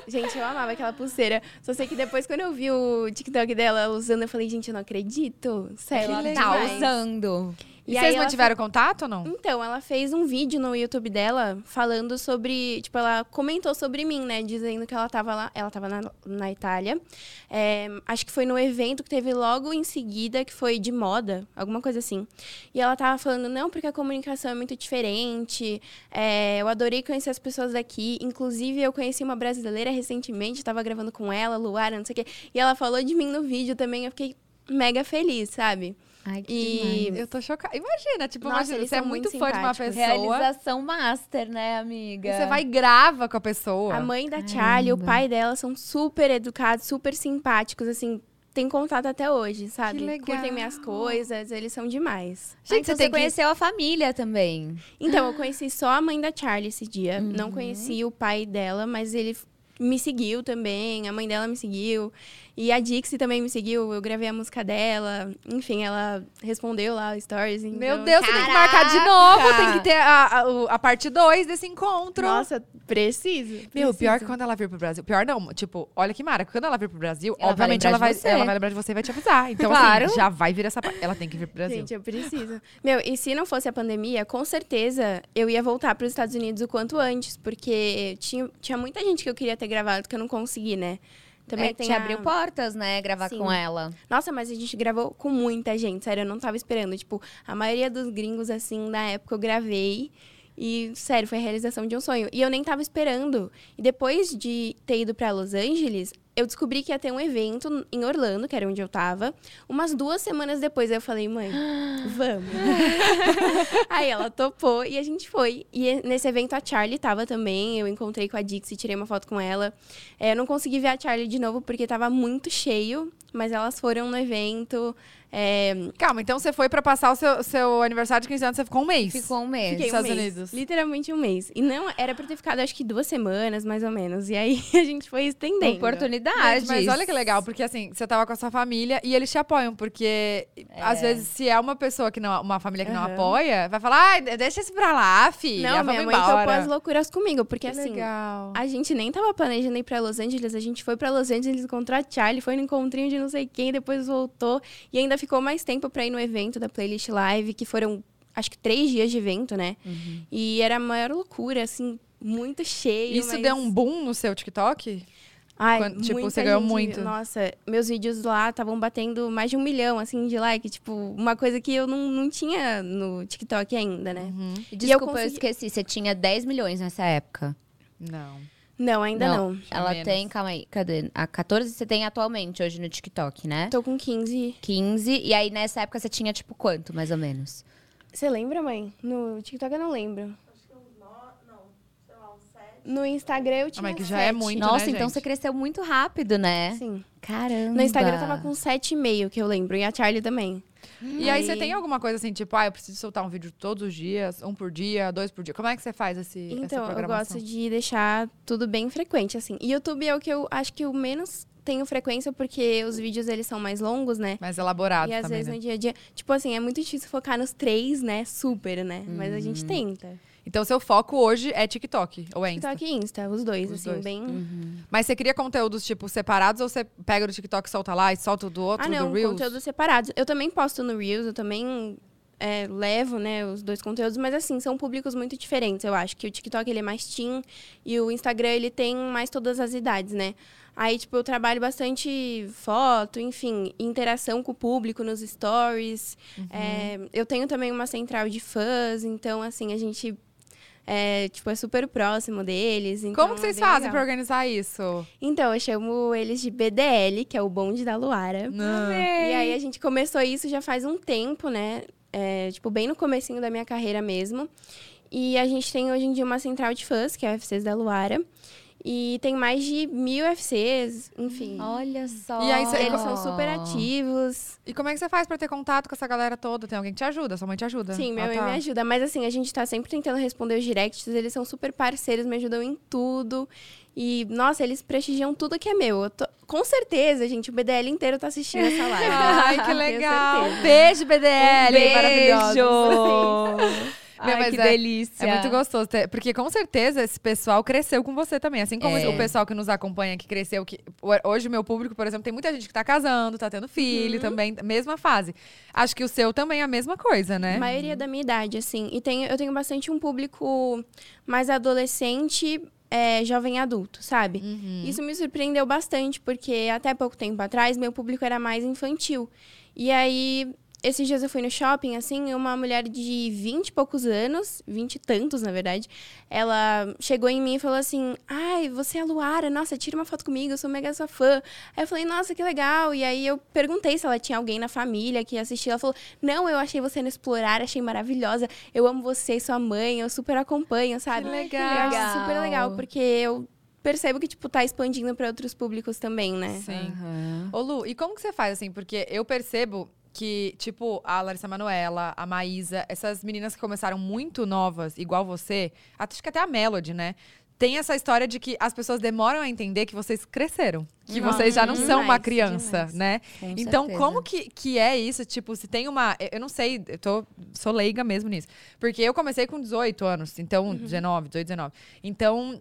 Gente, eu amava aquela pulseira. Só sei que depois, quando eu vi o TikTok dela usando, eu falei, gente, eu não acredito. Sério, Que ela legal. Tá demais. usando. E, aí vocês mantiveram contato ou não? Então, ela fez um vídeo no YouTube dela falando sobre. Tipo, ela comentou sobre mim, né? Dizendo que ela tava lá. Ela tava na, na Itália. É, acho que foi no evento que teve logo em seguida, que foi de moda, alguma coisa assim. E ela tava falando, não, porque a comunicação é muito diferente. é, eu adorei conhecer as pessoas daqui. Inclusive, eu conheci uma brasileira recentemente, tava gravando com ela, Luara, não sei o quê. E ela falou de mim no vídeo também. Eu fiquei mega feliz, sabe? Ai, que E- demais. Eu tô chocada. Imagina, tipo, Nossa, imagina, você é muito muito fã de uma pessoa. Realização master, né, amiga? E você vai e grava com a pessoa. A mãe da Charlie, o Caramba. pai dela são super educados, super simpáticos, assim, tem contato até hoje, sabe? Que legal. Curtem minhas coisas, eles são demais. Gente, Gente, você, você tem que- conheceu a família também. Então, eu conheci só a mãe da Charlie esse dia. Uhum. Não conheci o pai dela, mas ele me seguiu também, a mãe dela me seguiu. E a Dixie também me seguiu, eu gravei a música dela. Enfim, ela respondeu lá o stories. Então... Meu Deus, você tem que marcar de novo. Tem que ter a, a, a parte 2 desse encontro. Nossa, preciso. Meu, preciso. pior que quando ela vir pro Brasil. Pior não, tipo, olha que mara. Quando ela vir pro Brasil, Ela vai obviamente lembrar ela vai, ela vai lembrar de você e vai te avisar. Então, Claro. assim, já vai vir essa parte. Ela tem que vir pro Brasil. Gente, eu preciso. Meu, e se não fosse a pandemia, com certeza eu ia voltar para os Estados Unidos o quanto antes, porque tinha, tinha muita gente que eu queria ter gravado que eu não consegui, né? Também é, tem te a- abriu portas, né, gravar Sim. com ela. Nossa, mas a gente gravou com muita gente, sério, eu não tava esperando. Tipo, a maioria dos gringos, assim, na época eu gravei. E, sério, foi a realização de um sonho. E eu nem tava esperando. E depois de ter ido pra Los Angeles, eu descobri que ia ter um evento em Orlando, que era onde eu tava. Umas duas semanas depois, eu falei, mãe, vamos. Aí ela topou e a gente foi. E nesse evento a Charlie tava também. Eu encontrei com a Dixie, tirei uma foto com ela. É, eu não consegui ver a Charlie de novo porque tava muito cheio, mas elas foram no evento. É, Calma, então você foi pra passar o seu, seu aniversário de 15 anos, você ficou um mês. Ficou um mês. fiquei um Estados mês, Unidos. Literalmente um mês. E não, era pra ter ficado acho que duas semanas, mais ou menos. E aí a gente foi estendendo. Oportunidades. Gente, mas olha que legal, porque assim, você tava com a sua família e eles te apoiam, porque às vezes, se é uma pessoa que não, uma família que não Aham. apoia, vai falar, ai, deixa isso pra lá, filha. Não, minha mãe embora. topou as loucuras comigo, porque Que assim, legal. A gente nem tava planejando ir pra Los Angeles, a gente foi pra Los Angeles encontrar a Charlie, foi no encontrinho de não sei quem, depois voltou e ainda ficou mais tempo pra ir no evento da Playlist Live, que foram acho que três dias de evento, né? Uhum. E era a maior loucura, assim, muito cheio. Isso mas- deu um boom no seu TikTok? Ai, quando- tipo, muita você ganhou gente- muito. Nossa, meus vídeos lá estavam batendo mais de um milhão, assim, de like. Tipo, uma coisa que eu não, não tinha no TikTok ainda, né? Uhum. E eu Desculpa, eu, consegui- esqueci. Você tinha 10 milhões nessa época. Não. Não, ainda não. Ela menos. tem, calma aí, cadê? A 14 você tem atualmente hoje no TikTok, né? Tô com 15. 15. E aí nessa época você tinha tipo quanto, mais ou menos? Você lembra, mãe? No TikTok eu não lembro. No Instagram eu tinha mas que já é sete. muito, Nossa, né, então gente? você cresceu muito rápido, né? Sim. Caramba. No Instagram eu tava com 7,5, que eu lembro. E a Charlie também. E aí, você tem alguma coisa assim, tipo, ah, eu preciso soltar um vídeo todos os dias, um por dia, dois por dia. Como é que você faz esse, essa Então, eu programação? gosto de deixar tudo bem frequente, assim. E YouTube é o que eu acho que eu menos tenho frequência porque os vídeos eles são mais longos, né? Mais elaborado E às também, vezes né? no dia a dia, tipo assim, é muito difícil focar nos três, né? Super, né? Mas a Uhum. gente tenta. Então, seu foco hoje é TikTok ou é Insta? TikTok e Insta, os dois, Os assim, dois. bem. Mas você cria conteúdos, tipo, separados ou você pega do TikTok e solta lá e solta do outro, Ah, não, do Reels? conteúdos separados. Eu também posto no Reels, eu também é, levo, né, os dois conteúdos, mas assim, são públicos muito diferentes, eu acho. Que o TikTok, ele é mais teen e o Instagram, ele tem mais todas as idades, né? Aí, tipo, eu trabalho bastante foto, enfim, interação com o público nos stories. Uhum. É, eu tenho também uma central de fãs, então, assim, a gente... É, tipo, é super próximo deles. Então Como que vocês é fazem legal. pra organizar isso? Então, eu chamo eles de BDL, que é o bonde da Luara. Não. E aí a gente começou isso já faz um tempo, né? É, tipo, bem no comecinho da minha carreira mesmo. E a gente tem hoje em dia uma central de fãs, que é a UFCs da Luara. E tem mais de mil UFCs, enfim. Olha só. E aí cê- Eles são super ativos. E como é que você faz pra ter contato com essa galera toda? Tem alguém que te ajuda? Sua mãe te ajuda? Sim, minha Ah, mãe tá. me ajuda. Mas assim, a gente tá sempre tentando responder os directs. Eles são super parceiros, me ajudam em tudo. E, nossa, eles prestigiam tudo que é meu. Eu tô- Com certeza, gente, o BDL inteiro tá assistindo essa live. Ai, que legal. Beijo, BDL. Beijo! maravilhosos. Ai, que é- delícia. É muito gostoso, ter- porque com certeza esse pessoal cresceu com você também. Assim como É. o pessoal que nos acompanha, que cresceu, que hoje o meu público, por exemplo, tem muita gente que tá casando, tá tendo filho Uhum. também, mesma fase. Acho que o seu também é a mesma coisa, né? A maioria da minha idade, assim. E tenho, eu tenho bastante um público mais adolescente, é, jovem adulto, sabe? Uhum. Isso me surpreendeu bastante, porque até pouco tempo atrás, meu público era mais infantil. E aí, esses dias eu fui no shopping, assim, uma mulher de 20 e poucos anos, 20 e tantos, na verdade, ela chegou em mim e falou assim: Ai, você é a Luara, nossa, tira uma foto comigo, eu sou mega sua fã. Aí eu falei, nossa, que legal. E aí eu perguntei se ela tinha alguém na família que assistia. Ela falou: Não, eu achei você no Explorar, achei maravilhosa. Eu amo você e sua mãe, eu super acompanho, sabe? Que Eu legal. acho super legal, porque eu percebo que, tipo, tá expandindo pra outros públicos também, né? Sim. Aham. Ô, Lu, e como que você faz, assim? Porque eu percebo que, tipo, a Larissa Manoela, a Maísa, essas meninas que começaram muito novas, igual você, acho que até a Melody, né? Tem essa história de que as pessoas demoram a entender que vocês cresceram. Que Nossa, vocês já não são uma demais, criança, demais. né? Com Então, certeza. como que, que é isso? Tipo, se tem uma. Eu não sei, eu tô, sou leiga mesmo nisso. Porque eu comecei com 18 anos, então, Uhum. 19, 18, 19. Então,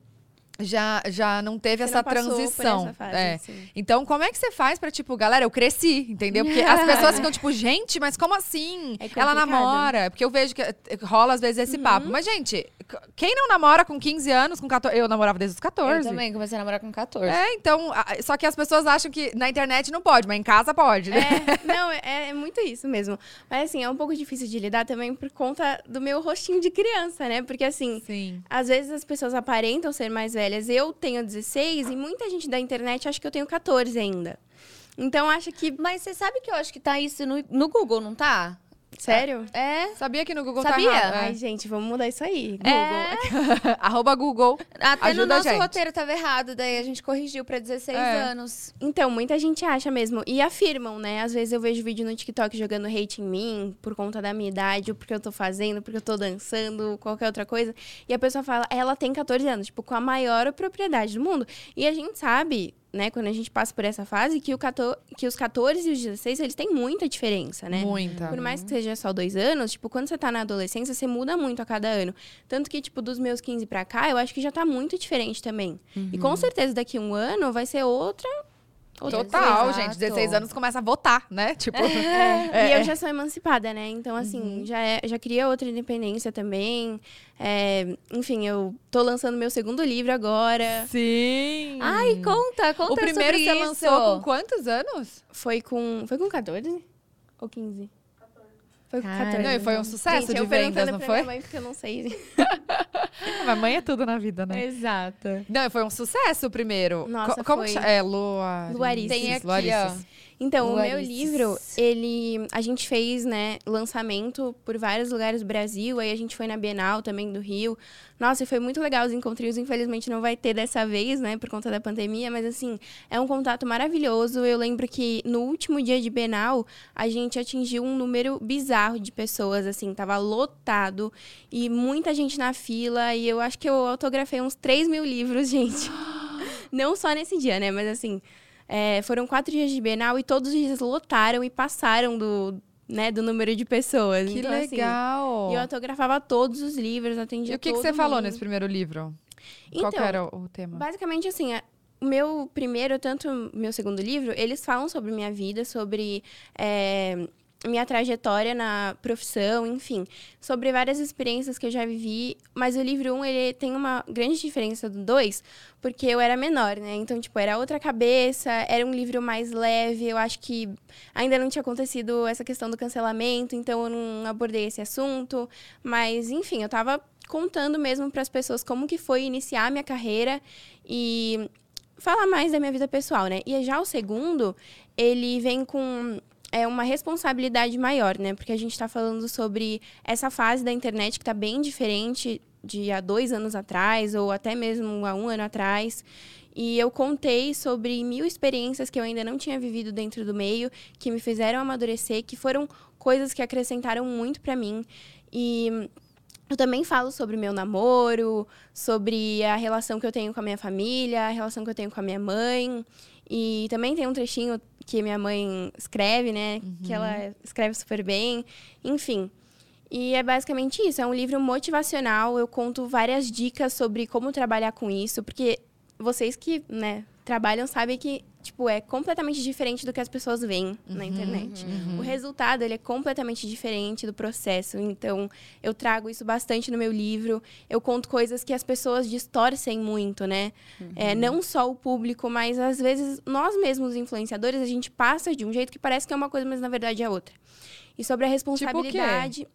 já, já não teve Você essa não transição. essa fase, é. assim. Então, como é que você faz pra, tipo, galera, eu cresci, entendeu? Porque as pessoas ficam, tipo, gente, mas como assim? É Ela namora. Porque eu vejo que eh, rola, às vezes, esse papo. Mas, gente, quem não namora com 15 anos, com 14? Eu namorava desde os 14. Eu também comecei a namorar com 14. É, então, só que as pessoas acham que na internet não pode, mas em casa pode, né? É, não, é, é muito isso mesmo. Mas assim, é um pouco difícil de lidar também por conta do meu rostinho de criança, né? Porque assim, Sim. às vezes as pessoas aparentam ser mais velhas. Eu tenho 16 e muita gente da internet acha que eu tenho 14 ainda. Então acha que. Mas você sabe que eu acho que tá isso no, no Google, não tá? Sério? É. Sabia que no Google Sabia? tá errado. Ai, É. gente, vamos mudar isso aí. Google. É. Arroba Google. Até Ajuda no a nosso gente. roteiro tava errado, daí a gente corrigiu pra 16 É. anos. Então, muita gente acha mesmo. E afirmam, né? Às vezes eu vejo vídeo no TikTok jogando hate em mim por conta da minha idade, ou porque eu tô fazendo, porque eu tô dançando, qualquer outra coisa. E a pessoa fala, ela tem 14 anos, tipo, com a maior propriedade do mundo. E a gente sabe, né, quando a gente passa por essa fase, que, o 14, que os 14 e os 16, eles têm muita diferença, né? Muita. Por mais que seja só dois anos, tipo, quando você tá na adolescência, você muda muito a cada ano. Tanto que, tipo, dos meus 15 pra cá, eu acho que já tá muito diferente também. E com certeza daqui a um ano vai ser outra. Total, Exato. gente. 16 anos começa a votar, né? Tipo. e é, eu já sou emancipada, né? Então, assim, já, é, já queria outra independência também. É, enfim, eu tô lançando meu segundo livro agora. Sim. Ai, conta, conta o primeiro sobre você isso. lançou com quantos anos? Foi com. Foi com 14? Ou 15? Foi com Cara, 14. Não, e foi um sucesso Gente, de eu vendas, não foi? Minha mãe, porque eu não sei. Mas mãe é tudo na vida, né? Exato. Não, foi um sucesso o primeiro. Nossa, Co- como foi. que chama? É, Luarices. Luarices. Tem aqui, Luarices. Então, o meu livro, ele. A gente fez, né, lançamento por vários lugares do Brasil. Aí a gente foi na Bienal também do Rio. Nossa, foi muito legal os encontrinhos. Infelizmente não vai ter dessa vez, né, por conta da pandemia. Mas, assim, é um contato maravilhoso. Eu lembro que no último dia de Bienal, a gente atingiu um número bizarro de pessoas, assim, tava lotado. E muita gente na fila. E eu acho que eu autografei uns 3 mil livros, gente. Não só nesse dia, né? Mas assim. É, foram quatro dias de Bienal e todos os dias lotaram e passaram do, né, do número de pessoas. Que então, assim, legal! e eu autografava todos os livros, atendia e o que, que você falou mundo. nesse primeiro livro? Qual Então, era o tema? Basicamente, assim, a- o meu primeiro, tanto meu segundo livro, eles falam sobre minha vida, sobre é, minha trajetória na profissão, enfim, sobre várias experiências que eu já vivi. Mas o livro 1, um, ele tem uma grande diferença do 2, porque eu era menor, né? Então, tipo, era outra cabeça, era um livro mais leve. Eu acho que ainda não tinha acontecido essa questão do cancelamento, então eu não abordei esse assunto. Mas, enfim, eu tava contando mesmo para as pessoas como que foi iniciar a minha carreira e falar mais da minha vida pessoal, né? E já o segundo, ele vem com é uma responsabilidade maior, né? Porque a gente está falando sobre essa fase da internet que está bem diferente de há dois anos atrás ou até mesmo há um ano atrás. E eu contei sobre mil experiências que eu ainda não tinha vivido dentro do meio, que me fizeram amadurecer, que foram coisas que acrescentaram muito para mim. E eu também falo sobre meu namoro, sobre a relação que eu tenho com a minha família, a relação que eu tenho com a minha mãe. E também tem um trechinho que minha mãe escreve, né? Que ela escreve super bem. Enfim. E é basicamente isso. É um livro motivacional. Eu conto várias dicas sobre como trabalhar com isso, porque vocês que, né, trabalham sabem que, tipo, é completamente diferente do que as pessoas veem na internet. O resultado, ele é completamente diferente do processo. Então, eu trago isso bastante no meu livro. Eu conto coisas que as pessoas distorcem muito, né? É, não só o público, mas às vezes nós mesmos, influenciadores, a gente passa de um jeito que parece que é uma coisa, mas na verdade é outra. E sobre a responsabilidade.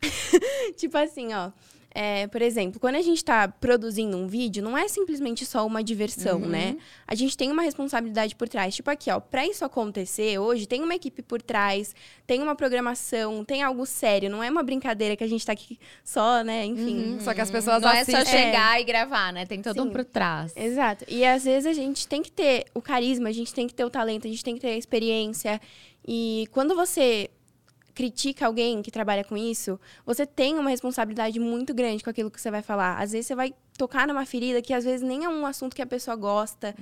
tipo assim, ó. É, por exemplo, quando a gente está produzindo um vídeo, não é simplesmente só uma diversão, né? A gente tem uma responsabilidade por trás. Tipo aqui, ó, para isso acontecer hoje, tem uma equipe por trás, tem uma programação, tem algo sério. Não é uma brincadeira que a gente tá aqui só, né? Enfim. Hum, Só que as pessoas Não é só assistem. chegar e gravar, né? Tem todo um Sim. por trás. Exato. E às vezes a gente tem que ter o carisma, a gente tem que ter o talento, a gente tem que ter a experiência. E quando você critica alguém que trabalha com isso, você tem uma responsabilidade muito grande com aquilo que você vai falar. Às vezes você vai tocar numa ferida que às vezes nem é um assunto que a pessoa gosta.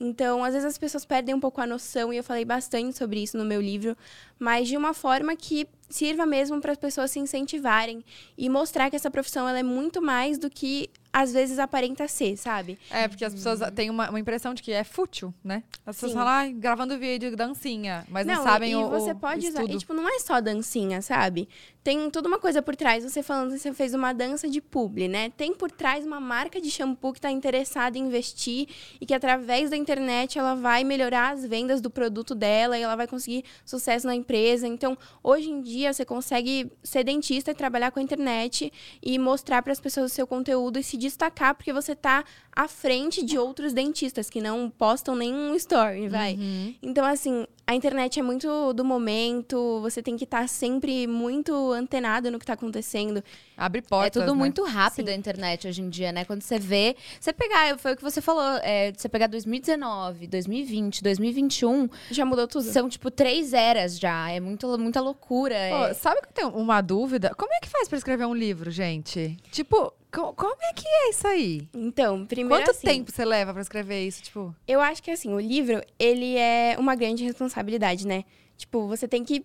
Então, às vezes as pessoas perdem um pouco a noção e eu falei bastante sobre isso no meu livro, mas de uma forma que sirva mesmo para as pessoas se incentivarem e mostrar que essa profissão ela é muito mais do que às vezes aparenta ser, sabe? É, porque as pessoas têm uma, uma impressão de que é fútil, né? As pessoas Sim. falam, ah, gravando vídeo, dancinha, mas não, sabem e, o e você o pode usar. E, tipo, não é só dancinha, sabe? Tem toda uma coisa por trás. Você falando que você fez uma dança de publi, né? Tem por trás uma marca de shampoo que está interessada em investir e que através da internet ela vai melhorar as vendas do produto dela e ela vai conseguir sucesso na empresa. Então, hoje em dia, você consegue ser dentista e trabalhar com a internet e mostrar para as pessoas o seu conteúdo e se destacar porque você tá à frente de outros dentistas que não postam nenhum story, vai. Uhum. Então, assim, a internet é muito do momento, você tem que estar sempre muito antenado no que está acontecendo. Abre É portas, tudo né? muito rápido a internet hoje em dia, né? Quando você vê. Você pegar, foi o que você falou, é, você pegar 2019, 2020, 2021, Já mudou tudo. são tipo três eras já. É muito, muita loucura. Pô, é- sabe que eu tenho uma dúvida? Como é que faz pra escrever um livro, gente? Tipo, co- como é que é isso aí? Então, primeiro Quanto assim, tempo você leva pra escrever isso? Tipo, eu acho que assim, o livro, ele é uma grande responsabilidade, né? Tipo, você tem que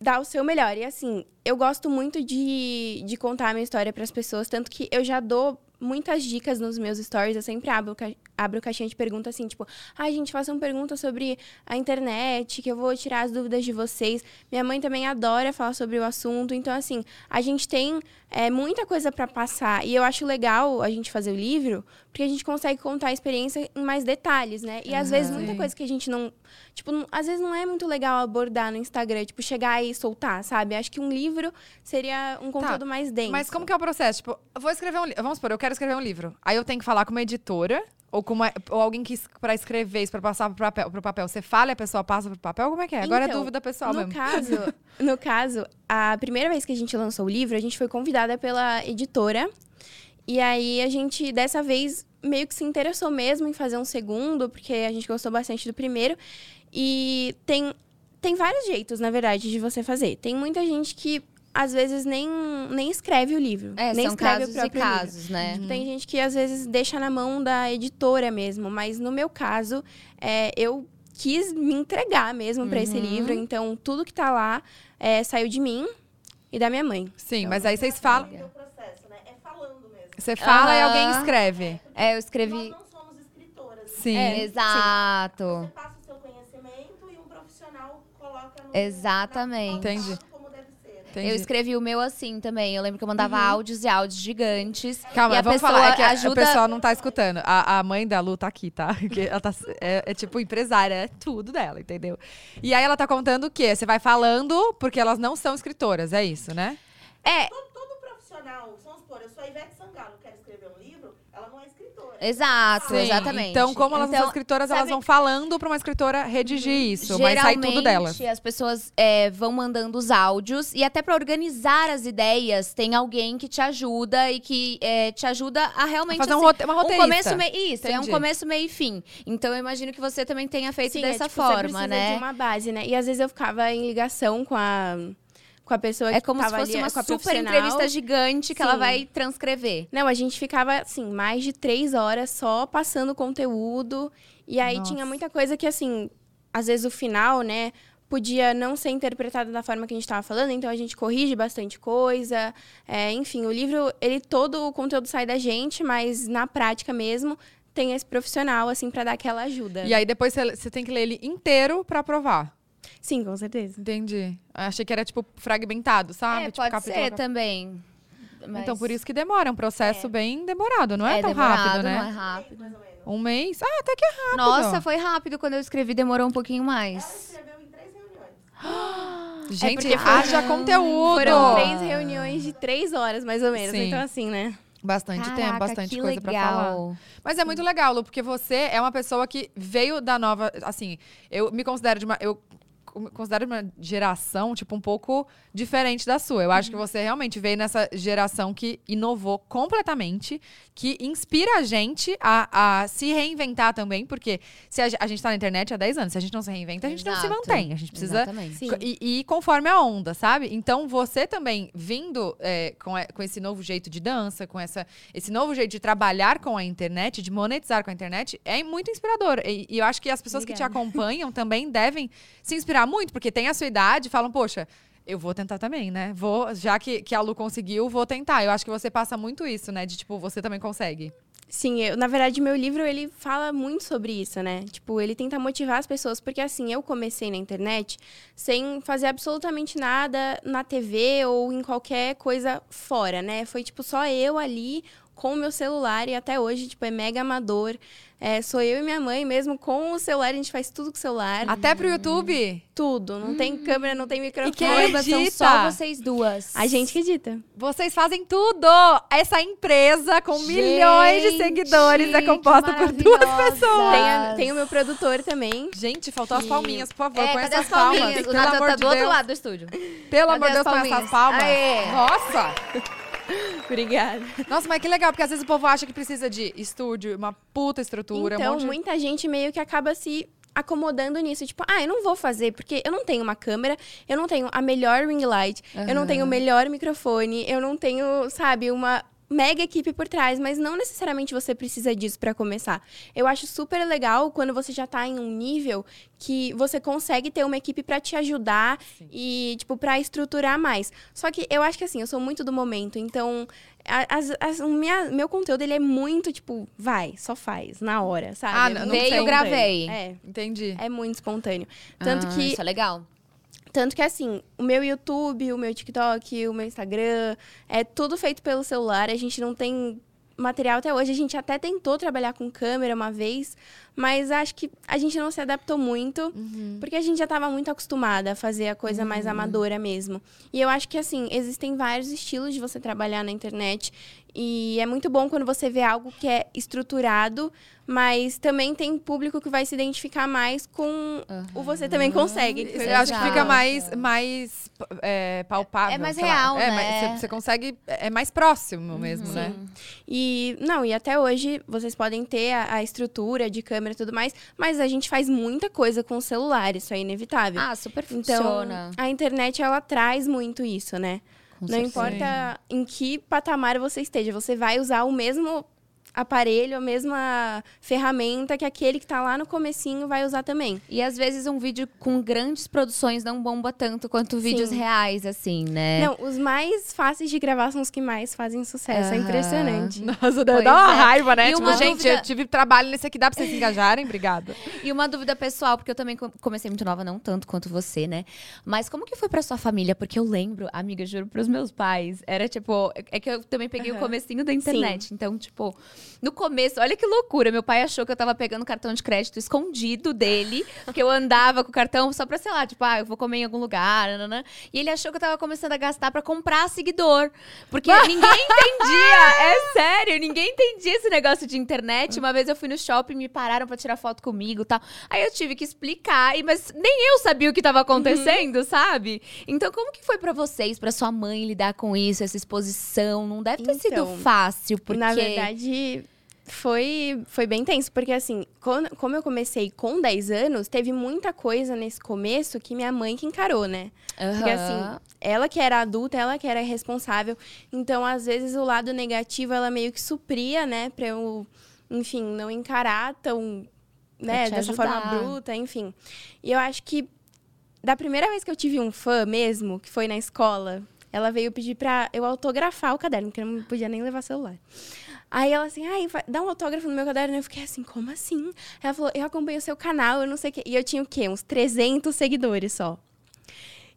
dar o seu melhor. E assim, eu gosto muito de, de contar a minha história para as pessoas, tanto que eu já dou muitas dicas nos meus stories, eu sempre abro, abro caixinha de pergunta assim, tipo, ai, gente, façam pergunta sobre a internet, que eu vou tirar as dúvidas de vocês. Minha mãe também adora falar sobre o assunto, então assim, a gente tem é, muita coisa para passar. E eu acho legal a gente fazer o livro, porque a gente consegue contar a experiência em mais detalhes, né? E às vezes muita coisa que a gente não. Tipo, não- às vezes não é muito legal abordar no Instagram, tipo, chegar e soltar, sabe? Acho que um livro seria um conteúdo mais denso. mas como que é o processo? Tipo, vou escrever um livro. Vamos supor, eu quero escrever um livro. Aí eu tenho que falar com uma editora. Ou, com uma, ou alguém que pra escrever isso, pra passar pro papel, pro papel. Você fala e a pessoa passa pro papel? Como é que é? Agora é Então, dúvida pessoal no mesmo. caso, no caso, a primeira vez que a gente lançou o livro, a gente foi convidada pela editora. E aí a gente, dessa vez, meio que se interessou mesmo em fazer um segundo, porque a gente gostou bastante do primeiro. E tem, tem vários jeitos, na verdade, de você fazer. Tem muita gente que às vezes nem, nem escreve o livro. É, nem são escreve casos o e próprio livro. casos, né? Tipo, Tem gente que às vezes deixa na mão da editora mesmo, mas no meu caso, é, eu quis me entregar mesmo pra esse Uhum. livro, então tudo que tá lá é, saiu de mim e da minha mãe. Sim, mas aí vocês falam. o processo, né? É falando mesmo. Você fala e Aham. alguém escreve. É, eu Nós escrevi. não somos escritoras. Sim. É, exato. Você passa o seu conhecimento e um profissional coloca no Exatamente. na- Entendi. como deve ser. Entendi. Eu escrevi o meu assim também. Eu lembro que eu mandava áudios e áudios gigantes. Calma, e a vamos pessoa falar. É que a- ajuda. o pessoal não tá escutando. A, a mãe da Lu tá aqui, tá? Que ela tá é, é tipo empresária, é tudo dela, entendeu? E aí ela tá contando o quê? Você vai falando, porque elas não são escritoras, é isso, né? É, Todo, todo profissional, vamos supor, eu sou a Ivete Sangalo, quero escrever um livro, ela não é escritora. Exato, Sim, exatamente. Então, como elas Então, são escritoras, elas sabe- vão falando pra uma escritora redigir isso, mas sai tudo Geralmente, delas. as pessoas é, vão mandando os áudios e até pra organizar as ideias, tem alguém que te ajuda e que é, te ajuda a realmente Fazer um assim, rote- uma um roteirista. começo meio isso, é um Entendi. começo meio e fim. Então eu imagino que você também tenha feito Sim, é, dessa tipo, você forma, precisa né? de uma base, né? E às vezes eu ficava em ligação com a, com a pessoa É que como se fosse ali, uma com a super entrevista gigante que ela Sim. vai transcrever. Não, a gente ficava, assim, mais de três horas só passando conteúdo. E aí Nossa. tinha muita coisa que, assim, às vezes o final, né, podia não ser interpretado da forma que a gente estava falando, então a gente corrige bastante coisa. É, enfim, o livro, ele todo o conteúdo sai da gente, mas na prática mesmo tem esse profissional, assim, para dar aquela ajuda. E aí depois você, tem que ler ele inteiro pra aprovar. Sim, com certeza. Entendi. Achei que era, tipo, fragmentado, sabe? é, tipo, pode capítulo ser capítulo. também. Mas Então, por isso que demora. É um processo bem demorado. Não é, tão demorado, rápido, né? Não é rápido. Um mês? Ah, até que é rápido. Nossa, foi rápido quando eu escrevi, demorou um pouquinho Ela mais. escreveu em três reuniões. Gente, porque foi- haja conteúdo. Foram três reuniões de três horas, mais ou menos. Sim. Então, assim, né? Bastante tempo, Caraca, bastante que coisa pra falar. legal. Mas é muito legal, Lu, porque você é uma pessoa que veio da nova. Assim, eu me considero de uma. Eu considero de uma geração, tipo, um pouco diferente da sua. Eu acho que você realmente veio nessa geração que inovou completamente, que inspira a gente a, a se reinventar também, porque se a, a gente tá na internet há 10 anos, se a gente não se reinventa, a gente não se Exato. mantém. A gente precisa E, e conforme a onda, sabe? Então, você também vindo é, com, com esse novo jeito de dança, com essa, esse novo jeito de trabalhar com a internet, de monetizar com a internet, é muito inspirador. E, e eu acho que as pessoas que te Obrigada. acompanham também devem se inspirar muito, porque tem a sua idade e falam, poxa. Eu vou tentar também, né? Vou, já que, que a Lu conseguiu, vou tentar. Eu acho que você passa muito isso, né? De tipo, você também consegue. Sim, eu, na verdade, meu livro, ele fala muito sobre isso, né? Tipo, ele tenta motivar as pessoas, porque assim, eu comecei na internet sem fazer absolutamente nada na TV ou em qualquer coisa fora, né? Foi, tipo, só eu ali com o meu celular e até hoje, tipo, é mega amador. É, sou eu e minha mãe mesmo com o celular, a gente faz tudo com o celular. Até pro YouTube. Tudo. Não tem câmera, não tem microfone. quem Caramba, são edita? só vocês duas. A gente que edita. Vocês fazem tudo! Essa empresa com milhões de Gente, seguidores é que composta por duas pessoas. Tem, a- tem o meu produtor também. Gente, faltou as E- palminhas, por favor. É, põe essas as palminhas? palmas. O amor tá do outro Deus. lado do estúdio. Pelo Cadê amor de as Deus, põe essas palminhas? palmas. Aê. Nossa! Obrigada. Nossa, mas que legal, porque às vezes o povo acha que precisa de estúdio, uma puta estrutura, um Então, monte de... muita gente meio que acaba se acomodando nisso. Tipo, ah, eu não vou fazer, porque eu não tenho uma câmera, eu não tenho a melhor ring light, eu não tenho o melhor microfone, eu não tenho, sabe, uma mega equipe por trás, mas não necessariamente você precisa disso pra começar. Eu acho super legal quando você já tá em um nível que você consegue ter uma equipe pra te ajudar e, tipo, pra estruturar mais. Só que eu acho que assim, eu sou muito do momento, então as- as- minha, meu conteúdo ele é muito, tipo, vai, só faz, na hora, sabe? Ah, É não- Veio, tem- gravei. É, Entendi. é muito espontâneo. Tanto Ah, que Isso é legal. Tanto que, assim, o meu YouTube, o meu TikTok, o meu Instagram, é tudo feito pelo celular. A gente não tem material até hoje. A gente até tentou trabalhar com câmera uma vez, mas acho que a gente não se adaptou muito, porque a gente já estava muito acostumada a fazer a coisa mais amadora mesmo. E eu acho que, assim, existem vários estilos de você trabalhar na internet. E é muito bom quando você vê algo que é estruturado, mas também tem público que vai se identificar mais com o você também consegue. foi Eu acho que fica mais, mais é, palpável. É mais sei lá. real, é, né? mas Você, consegue... É mais próximo mesmo, né? E não, e até hoje vocês podem ter a, a estrutura de câmera e tudo mais, mas a gente faz muita coisa com o celular, isso é inevitável. Ah, super então, funciona. a internet ela traz muito isso, né? Não certeza. importa em que patamar você esteja, você vai usar o mesmo aparelho, a mesma ferramenta que aquele que tá lá no comecinho vai usar também. E às vezes um vídeo com grandes produções não bomba tanto quanto vídeos Sim. reais, assim, né? Não, os mais fáceis de gravar são os que mais fazem sucesso. É Aham. impressionante. Nossa, dá Pois dá uma é. raiva, né? E tipo, uma gente, dúvida- eu tive trabalho nesse aqui, dá pra vocês se engajarem? Obrigada. E uma dúvida pessoal, porque eu também co- comecei muito nova, não tanto quanto você, né? Mas como que foi pra sua família? Porque eu lembro, amiga, juro pros meus pais, era tipo, é que eu também peguei o Aham. comecinho da internet. Então, tipo, no começo, olha que loucura, meu pai achou que eu tava pegando cartão de crédito escondido dele, porque eu andava com o cartão só pra, sei lá, tipo, ah, eu vou comer em algum lugar, nananã. E ele achou que eu tava começando a gastar pra comprar seguidor. Porque ninguém entendia, é sério, ninguém entendia esse negócio de internet. Uma vez eu fui no shopping, me pararam pra tirar foto comigo e tal. Aí eu tive que explicar, e- mas nem eu sabia o que tava acontecendo, sabe? Então, como que foi pra vocês, pra sua mãe lidar com isso, essa exposição? Não deve ter sido Então, fácil, porque... Na verdade, foi, foi bem tenso, porque assim, quando- como eu comecei com 10 anos, teve muita coisa nesse começo que minha mãe que encarou, né? Porque assim, ela que era adulta, ela que era responsável. Então, às vezes, o lado negativo, ela meio que supria, né? Pra eu, enfim, não encarar tão, né? Dessa forma bruta, enfim. E eu acho que da primeira vez que eu tive um fã mesmo, que foi na escola, ela veio pedir pra eu autografar o caderno, porque eu não podia nem levar celular. Aí ela assim, ai, dá um autógrafo no meu caderno. Eu fiquei assim, como assim? Ela falou, eu acompanho o seu canal, eu não sei o quê. E eu tinha o quê? Uns 300 seguidores só.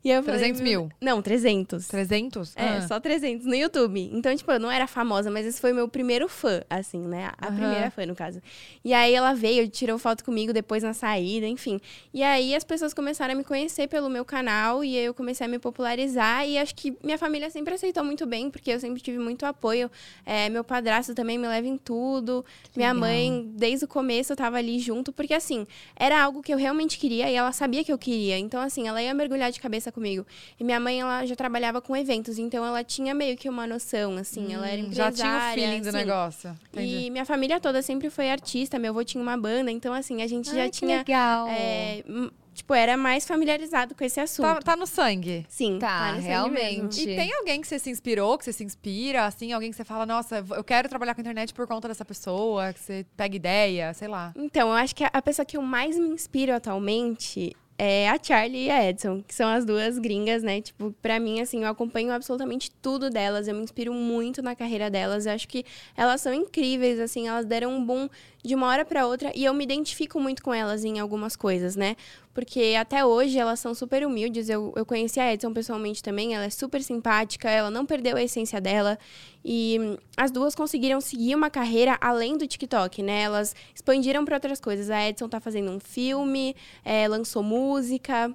E eu falei, 300 mil? Não, 300. 300? É, Ah. só 300 no YouTube. Então, tipo, eu não era famosa, mas esse foi o meu primeiro fã, assim, né? A primeira fã, no caso. E aí ela veio, tirou foto comigo depois na saída, enfim. E aí as pessoas começaram a me conhecer pelo meu canal e aí eu comecei a me popularizar. E acho que minha família sempre aceitou muito bem, porque eu sempre tive muito apoio. É, meu padrasto também me leva em tudo. minha legal. mãe, desde o começo, eu tava ali junto, porque assim, era algo que eu realmente queria e ela sabia que eu queria. Então, assim, ela ia mergulhar de cabeça comigo. E minha mãe, ela já trabalhava com eventos, então ela tinha meio que uma noção, assim, ela era Hum, Já empresária. tinha o feeling do assim. negócio. Entendi. E minha família toda sempre foi artista, meu avô tinha uma banda, então assim, a gente já Ai, que tinha. legal. é, hum, tipo, era mais familiarizado com esse assunto. Tá, tá no sangue. Sim, Tá, sangue realmente. mesmo. E tem alguém que você se inspirou, que você se inspira, assim, alguém que você fala, nossa, eu quero trabalhar com a internet por conta dessa pessoa, que você pega ideia, sei lá. Então, eu acho que a pessoa que eu mais me inspiro atualmente é a Charlie e a Edson, que são as duas gringas, né? Tipo, pra mim, assim, eu acompanho absolutamente tudo delas, eu me inspiro muito na carreira delas. Eu acho que elas são incríveis, assim, elas deram um boom de uma hora pra outra e eu me identifico muito com elas em algumas coisas, né? Porque até hoje elas são super humildes. Eu, eu conheci a Edson pessoalmente também, ela é super simpática, ela não perdeu a essência dela. E as duas conseguiram seguir uma carreira além do TikTok, né? Elas expandiram para outras coisas. A Edson tá fazendo um filme, é, lançou música.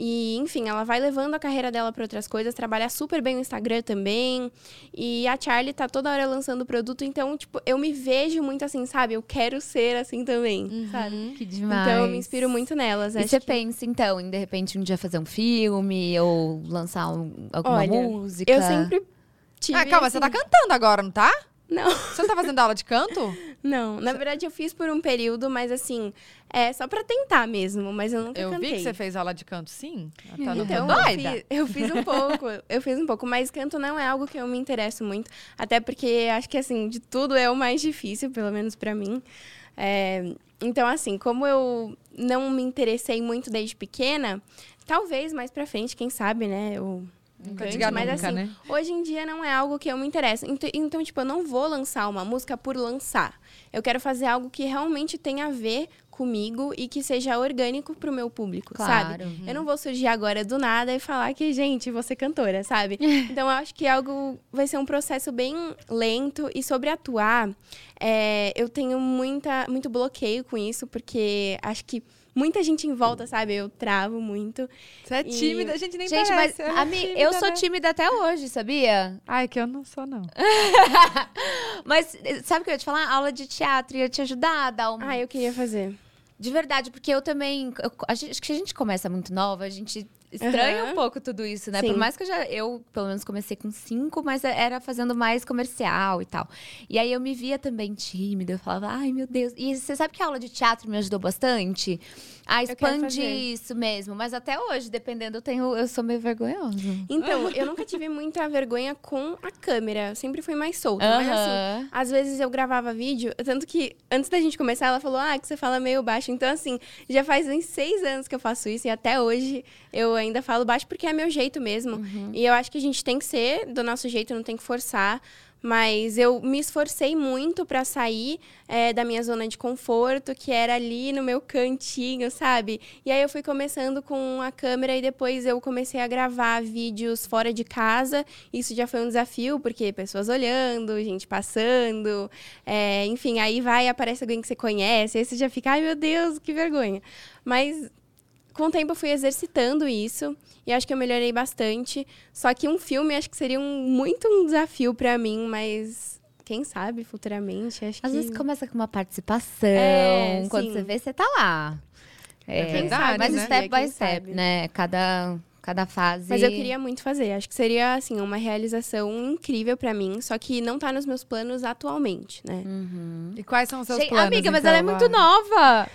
E, enfim, ela vai levando a carreira dela para outras coisas, trabalha super bem no Instagram também. E a Charlie tá toda hora lançando produto, então, tipo, eu me vejo muito assim, sabe? Eu quero ser assim também, sabe? Que demais. Então, eu me inspiro muito nelas. E você que- pensa, então, em de repente um dia fazer um filme ou lançar um- alguma Olha, música? Eu sempre tive. ah, calma, assim- você tá cantando agora, não tá? Não. Você não tá fazendo aula de canto? Não, na verdade eu fiz por um período, mas assim, é só pra tentar mesmo, mas eu nunca Eu cantei. vi que você fez aula de canto, sim. Ah, Tá, Então, eu fiz, eu fiz um pouco, eu fiz um pouco, mas canto não é algo que eu me interesso muito, até porque acho que assim, de tudo é o mais difícil, pelo menos pra mim. É, então, assim, como eu não me interessei muito desde pequena, talvez mais pra frente, quem sabe, né, eu Nunca diga mas nunca, assim, né? Hoje em dia não é algo que eu me interesso. Então, tipo, eu não vou lançar uma música por lançar. Eu quero fazer algo que realmente tenha a ver comigo e que seja orgânico pro meu público, sabe? Claro. Eu não vou surgir agora do nada e falar que, gente, vou ser cantora, sabe? Então, eu acho que algo vai ser um processo bem lento. E sobre atuar, é, eu tenho muita, muito bloqueio com isso, porque acho que muita gente em volta, sabe? Eu travo muito. Você é E- tímida, a gente nem Gente, parece. mas é ami, tímida, eu sou né? tímida até hoje, sabia? Ai, que eu não sou, não. Mas sabe o que eu ia te falar? Aula de teatro ia te ajudar a dar um... Ah, eu queria fazer. De verdade, porque eu também. eu- a gente, acho que a gente começa muito nova, a gente estranha Aham. um pouco tudo isso, né? Sim. Por mais que eu já, eu pelo menos comecei com cinco, mas era fazendo mais comercial e tal. E aí eu me via também tímida, eu falava, ai meu Deus. E você sabe que a aula de teatro me ajudou bastante? A quero expandir isso mesmo. Mas até hoje, dependendo, eu tenho, eu sou meio vergonhosa. Então, eu nunca tive muita vergonha com a câmera. Eu sempre fui mais solta. Mas assim, às vezes eu gravava vídeo, tanto que antes da gente começar, ela falou, ah, que você fala meio baixo. Então, assim, já faz uns seis anos que eu faço isso e até hoje eu ainda falo baixo porque é meu jeito mesmo. E eu acho que a gente tem que ser do nosso jeito, não tem que forçar. Mas eu me esforcei muito pra sair é, da minha zona de conforto, que era ali no meu cantinho, sabe? E aí eu fui começando com a câmera e depois eu comecei a gravar vídeos fora de casa. Isso já foi um desafio, porque pessoas olhando, gente passando, é, enfim, aí vai aparece alguém que você conhece, aí você já fica, ai meu Deus, que vergonha. Mas com o tempo eu fui exercitando isso e acho que eu melhorei bastante. Só que um filme acho que seria um, muito um desafio pra mim, mas quem sabe futuramente, acho Às que vezes começa com uma participação. É, quando sim. você vê, você tá lá. É verdade, Mas né? step Quem by step, sabe? né? Cada, cada fase. Mas eu queria muito fazer. Acho que seria, assim, uma realização incrível pra mim. Só que não tá nos meus planos atualmente, né? E quais são os seus Gente, planos, amiga, mas então, ela é muito nova.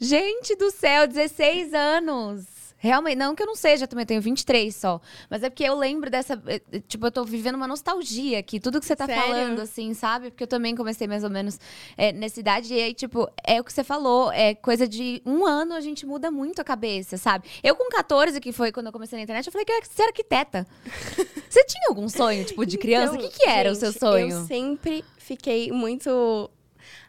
Gente do céu, 16 anos. Realmente, não que eu não seja, também tenho 23 só. Mas é porque eu lembro dessa. eh, eh, Tipo, eu tô vivendo uma nostalgia aqui. Tudo que você tá Sério? falando, assim, sabe? Porque eu também comecei mais ou menos eh, nessa idade. E aí, tipo, é o que você falou. É coisa de um ano a gente muda muito a cabeça, sabe? Eu com 14, que foi quando eu comecei na internet, eu falei que eu ia ser arquiteta. você tinha algum sonho, tipo, de criança? Então, o que, que era o seu gente, sonho? Eu sempre fiquei muito,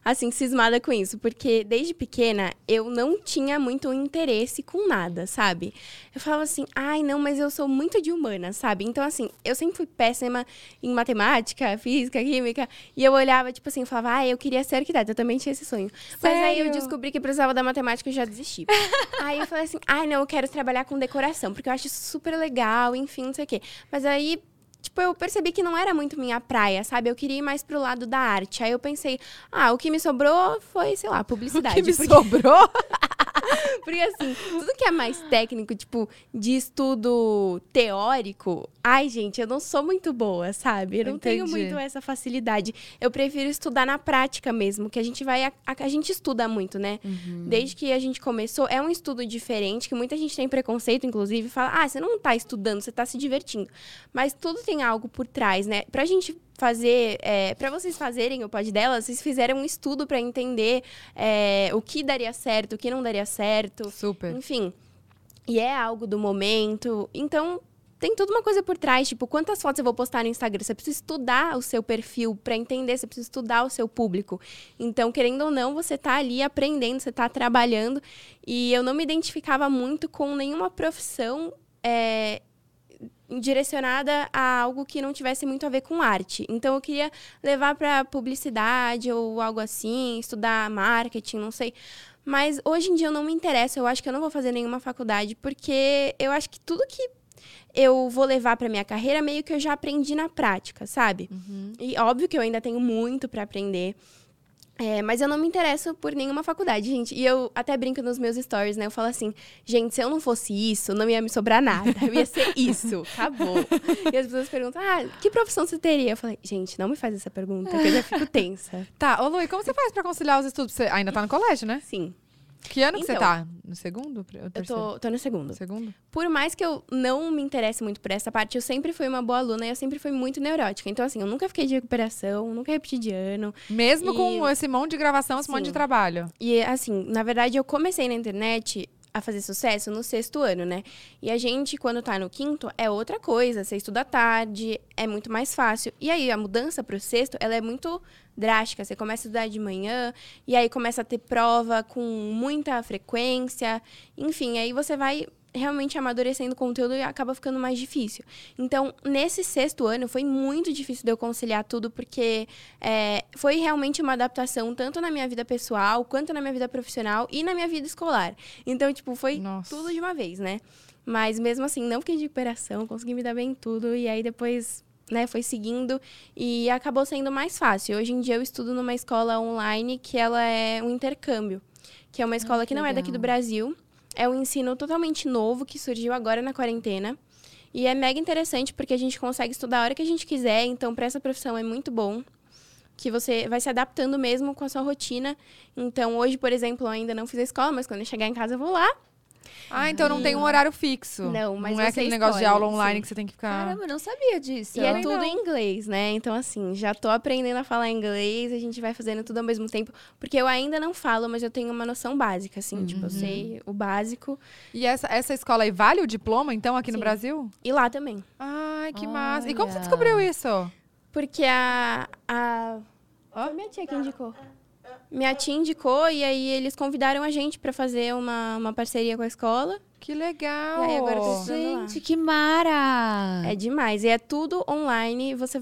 assim, cismada com isso. Porque desde pequena eu não tinha muito interesse com nada, sabe? Eu falava assim, ai, não, mas eu sou muito de humana, sabe? Então, assim, eu sempre fui péssima em matemática, física, química. E eu olhava, tipo assim, eu falava, ai, eu queria ser arquiteta. Eu também tinha esse sonho. Mas aí eu Sério? descobri que precisava da matemática e eu já desisti. aí eu falei assim, ai, não, eu quero trabalhar com decoração, porque eu acho isso super legal, enfim, não sei o quê. Mas aí tipo, eu percebi que não era muito minha praia, sabe? Eu queria ir mais pro lado da arte. Aí eu pensei, ah, o que me sobrou foi, sei lá, publicidade. que me porque, sobrou? porque, assim, tudo que é mais técnico, tipo, de estudo teórico, ai, gente, eu não sou muito boa, sabe? Eu não tenho Entendi. muito essa facilidade. Eu prefiro estudar na prática mesmo, que a gente vai. A, a- a gente estuda muito, né? Desde que a gente começou, é um estudo diferente, que muita gente tem preconceito, inclusive, fala: ah, você não tá estudando, você tá se divertindo. Mas tudo tem algo por trás, né? Pra gente fazer, é, para vocês fazerem o pod dela, vocês fizeram um estudo pra entender é, o que daria certo, o que não daria certo. Super. Enfim. E é algo do momento. Então, tem tudo uma coisa por trás. Tipo, quantas fotos eu vou postar no Instagram? Você precisa estudar o seu perfil pra entender, você precisa estudar o seu público. Então, querendo ou não, você tá ali aprendendo, você tá trabalhando. E eu não me identificava muito com nenhuma profissão. é, direcionada a algo que não tivesse muito a ver com arte. Então eu queria levar para publicidade ou algo assim, estudar marketing, não sei. Mas hoje em dia eu não me interesso, eu acho que eu não vou fazer nenhuma faculdade, porque eu acho que tudo que eu vou levar para minha carreira meio que eu já aprendi na prática, sabe? E óbvio que eu ainda tenho muito para aprender. É, mas eu não me interesso por nenhuma faculdade, gente. E eu até brinco nos meus stories, né? Eu falo assim, gente, se eu não fosse isso, não ia me sobrar nada. Eu ia ser isso. Acabou. E as pessoas perguntam, ah, que profissão você teria? Eu falei, gente, não me faz essa pergunta, que eu já fico tensa. Tá, ô Lu, e como você faz pra conciliar os estudos? Você ainda tá no colégio, né? Sim. Que ano que você Então, tá? No segundo? Eu tô, tô no segundo. Segundo? Por mais que eu não me interesse muito por essa parte, eu sempre fui uma boa aluna e eu sempre fui muito neurótica. Então, assim, eu nunca fiquei de recuperação, nunca repeti de ano. Mesmo E- com esse monte de gravação, esse monte de Sim. trabalho. E, assim, na verdade, eu comecei na internet a fazer sucesso no sexto ano, né? E a gente, quando tá no quinto, é outra coisa. Você estuda tarde, é muito mais fácil. E aí, a mudança pro sexto, ela é muito drástica. Você começa a estudar de manhã, e aí começa a ter prova com muita frequência. Enfim, aí você vai realmente amadurecendo o conteúdo e acaba ficando mais difícil. Então, nesse sexto ano, foi muito difícil de eu conciliar tudo, porque é, foi realmente uma adaptação tanto na minha vida pessoal, quanto na minha vida profissional e na minha vida escolar. Então, tipo, foi Nossa. tudo de uma vez, né? Mas mesmo assim, não fiquei de recuperação, consegui me dar bem em tudo. E aí depois, né, foi seguindo e acabou sendo mais fácil. Hoje em dia eu estudo numa escola online que ela é um intercâmbio. Que é uma escola que, que não é daqui do legal. Brasil. É um ensino totalmente novo que surgiu agora na quarentena. E é mega interessante porque a gente consegue estudar a hora que a gente quiser, então para essa profissão é muito bom. Que você vai se adaptando mesmo com a sua rotina. Então, hoje, por exemplo, eu ainda não fiz a escola, mas quando eu chegar em casa eu vou lá. Ah, então não tem um horário fixo. Não, mas Não é aquele negócio de aula online sim. que você tem que ficar. Caramba, eu não sabia disso. E é também tudo não. em inglês, né? Então, assim, já tô aprendendo a falar inglês, a gente vai fazendo tudo ao mesmo tempo. Porque eu ainda não falo, mas eu tenho uma noção básica, assim. Tipo, eu sei o básico. E essa, essa escola aí vale o diploma, então, aqui no Sim. Brasil? E lá também. Ai, que massa. E como você Olha. descobriu isso? Porque a. a... Ó. Foi minha tia que indicou. Minha tia indicou e aí eles convidaram a gente pra fazer uma, uma parceria com a escola. Que legal. E aí agora eu tô estudando lá. Gente, que mara! É demais. E é tudo online. Você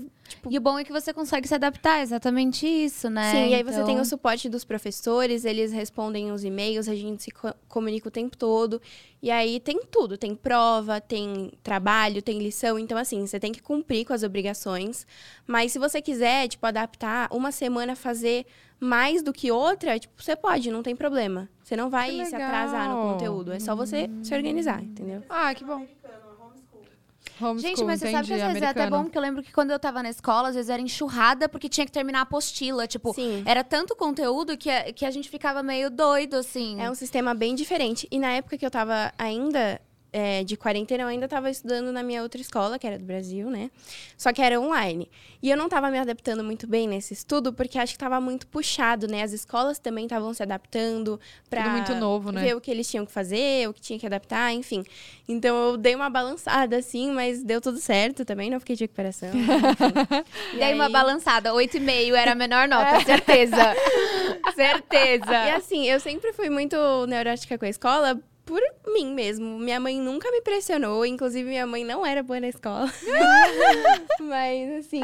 E o bom é que você consegue se adaptar, é exatamente isso, né? Sim, e aí você tem Então- o suporte dos professores, eles respondem os e-mails, a gente se co- comunica o tempo todo. E aí tem tudo, tem prova, tem trabalho, tem lição. Então, assim, você tem que cumprir com as obrigações. Mas se você quiser, tipo, adaptar uma semana, fazer mais do que outra, tipo, você pode, não tem problema. Você não vai se atrasar no conteúdo. É só você se organizar, entendeu? Ah, que bom. Americano, homeschool. Gente, mas você sabe que às vezes é até americano. bom, porque eu lembro que quando eu tava na escola, às vezes era enxurrada, porque tinha que terminar a apostila. Tipo, Sim. era tanto conteúdo que, a- que a gente ficava meio doido, assim. É um sistema bem diferente. E na época que eu tava ainda é, de quarentena, eu ainda tava estudando na minha outra escola, que era do Brasil, né? Só que era online. E eu não tava me adaptando muito bem nesse estudo, porque acho que tava muito puxado, né? As escolas também estavam se adaptando muito novo, né? ver o que eles tinham que fazer, o que tinha que adaptar, enfim. Então eu dei uma balançada assim, mas deu tudo certo também, não fiquei de recuperação. E Dei uma aí- balançada, 8,5 era a menor nota, certeza. certeza. E assim, eu sempre fui muito neurótica com a escola por mim mesmo. Minha mãe nunca me pressionou, inclusive minha mãe não era boa na escola. Mas assim.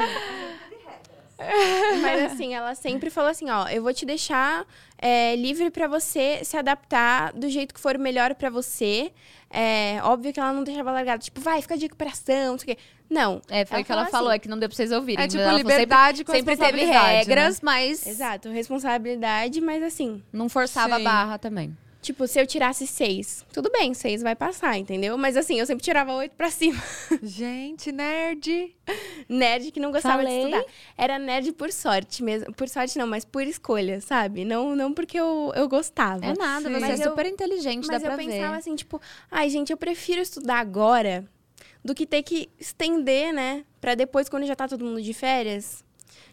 Mas assim, ela sempre falou assim, ó, eu vou te deixar é, livre pra você se adaptar do jeito que for melhor pra você. É, óbvio que ela não deixava largada, tipo, vai, fica de recuperação, não sei o quê. Não. É, foi o que ela fala falou, assim, é que não deu pra vocês ouvirem. É tipo Ela falou, liberdade com sempre, sempre teve responsabilidade, regras, mas Exato, responsabilidade, mas assim, não forçava Sim. a barra também. Tipo, se eu tirasse seis, tudo bem, seis vai passar, entendeu? Mas assim, eu sempre tirava oito pra cima. Gente, nerd. Nerd que não gostava Falei. de estudar. Era nerd por sorte mesmo. Por sorte não, mas por escolha, sabe? Não, não porque eu, eu gostava. É nada, Sim. você Mas é eu- super inteligente, mas dá eu pra pensava ver. assim, tipo, ai, gente, eu prefiro estudar agora do que ter que estender, né? Pra depois, quando já tá todo mundo de férias.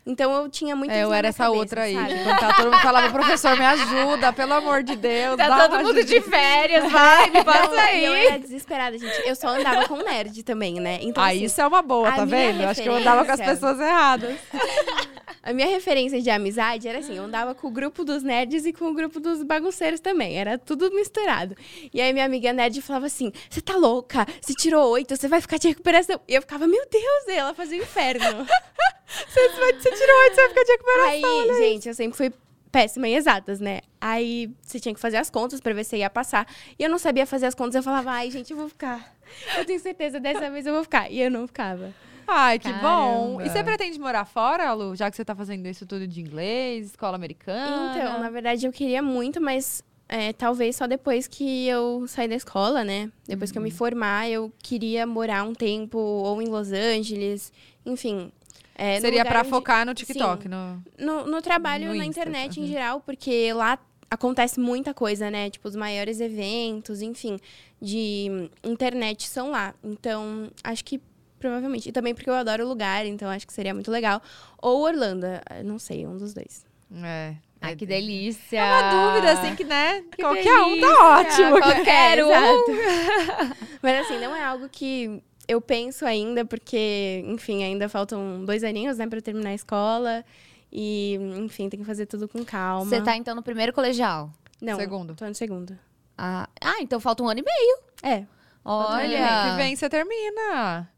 Então eu tinha muito É, eu era essa cabeça, outra aí. sabe? Quando tá, todo mundo falava, professor, me ajuda, pelo amor de Deus. Tá todo mundo de ajuda." férias, vai, me passa Não, e eu aí. era desesperada, gente. Eu só andava com nerd também, né? Então, Ah, assim, isso é uma boa, tá vendo? Acho que eu andava com as referência- pessoas erradas. A minha referência de amizade era assim, eu andava com o grupo dos nerds e com o grupo dos bagunceiros também. Era tudo misturado. E aí minha amiga nerd falava assim, você tá louca? Você tirou oito, você vai ficar de recuperação. E eu ficava, meu Deus, e ela fazia o inferno. Você, você tirou oito, você vai ficar de recuperação. aí, gente, eu sempre fui péssima em exatas, né? Aí você tinha que fazer as contas pra ver se ia passar. E eu não sabia fazer as contas, eu falava, ai, gente, eu vou ficar. Eu tenho certeza, dessa vez eu vou ficar. E eu não ficava. Ai, que bom. Caramba. E você pretende morar fora, Lu? Já que você tá fazendo isso tudo de inglês, escola americana? Então, na verdade, eu queria muito, mas é, talvez só depois que eu sair da escola, né? Depois que eu me Uhum. formar, eu queria morar um tempo ou em Los Angeles, enfim. É, Seria onde- focar no TikTok. Sim. No... No, no trabalho, No na Insta, internet em uhum. geral, porque lá acontece muita coisa, né? Tipo, os maiores eventos, enfim, de internet são lá. Então, acho que provavelmente. E também porque eu adoro o lugar, então acho que seria muito legal. Ou Orlando, não sei, um dos dois. É. Ai, é- que delícia. É uma dúvida, assim, que, né? Que qualquer um delícia, tá ótimo. Qualquer É, um. Mas assim, não é algo que eu penso ainda, porque, enfim, ainda faltam dois aninhos, né, pra eu terminar a escola. E, enfim, tem que fazer tudo com calma. Você tá então no primeiro colegial. Não, Segundo. tô no segundo. Ah, ah, então falta um ano e meio. É. Olha, que Olha. vem você termina.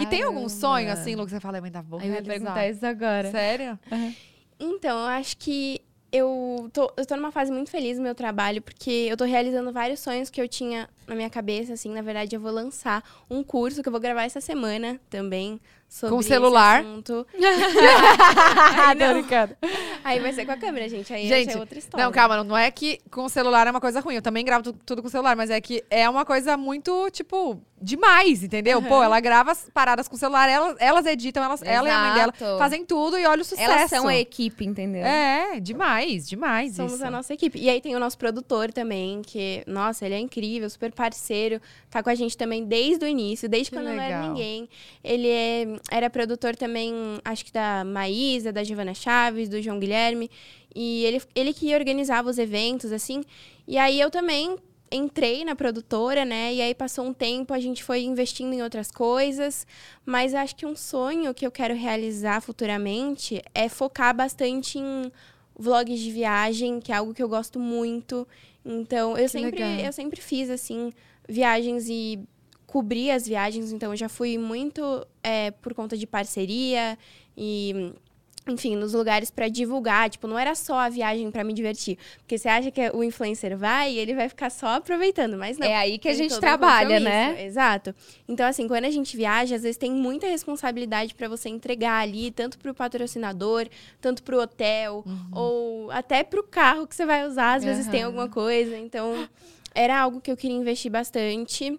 E tem algum sonho, assim, Lu, que você fala, eu ainda vou Aí eu ia perguntar isso agora. Sério? Então, eu acho que eu tô, eu tô numa fase muito feliz no meu trabalho, porque eu tô realizando vários sonhos que eu tinha na minha cabeça, assim, na verdade, eu vou lançar um curso que eu vou gravar essa semana também. Sobre Com celular? Ai, não. Aí vai ser com a câmera, gente. Aí Gente, é outra história. Não, calma, não é que com o celular é uma coisa ruim. Eu também gravo tu- tudo com o celular, mas é que é uma coisa muito, tipo, demais, entendeu? Pô, ela grava as paradas com o celular, elas, elas editam, elas, ela e a mãe dela fazem tudo e olha o sucesso. Elas são a equipe, entendeu? É, demais, demais Somos isso. a nossa equipe. E aí tem o nosso produtor também, que, nossa, ele é incrível, super parceiro. Tá com a gente também desde o início, desde Que quando eu não era legal. ninguém. Ele é- era produtor também, acho que da Maísa, da Giovana Chaves, do João Guilherme. E ele, ele que organizava os eventos, assim. E aí eu também entrei na produtora, né? E aí passou um tempo, a gente foi investindo em outras coisas. Mas acho que um sonho que eu quero realizar futuramente é focar bastante em vlogs de viagem, que é algo que eu gosto muito. Então, eu sempre, legal. eu sempre fiz assim viagens e cobri as viagens, então eu já fui muito é, por conta de parceria e enfim, nos lugares pra divulgar, tipo, não era só a viagem pra me divertir, porque você acha que o influencer vai e ele vai ficar só aproveitando, mas não. É aí que a gente um trabalha, compromisso, né? Exato. Então, assim, quando a gente viaja, às vezes tem muita responsabilidade pra você entregar ali, tanto pro patrocinador, tanto pro hotel, ou até pro carro que você vai usar, às vezes tem alguma coisa. Então, era algo que eu queria investir bastante.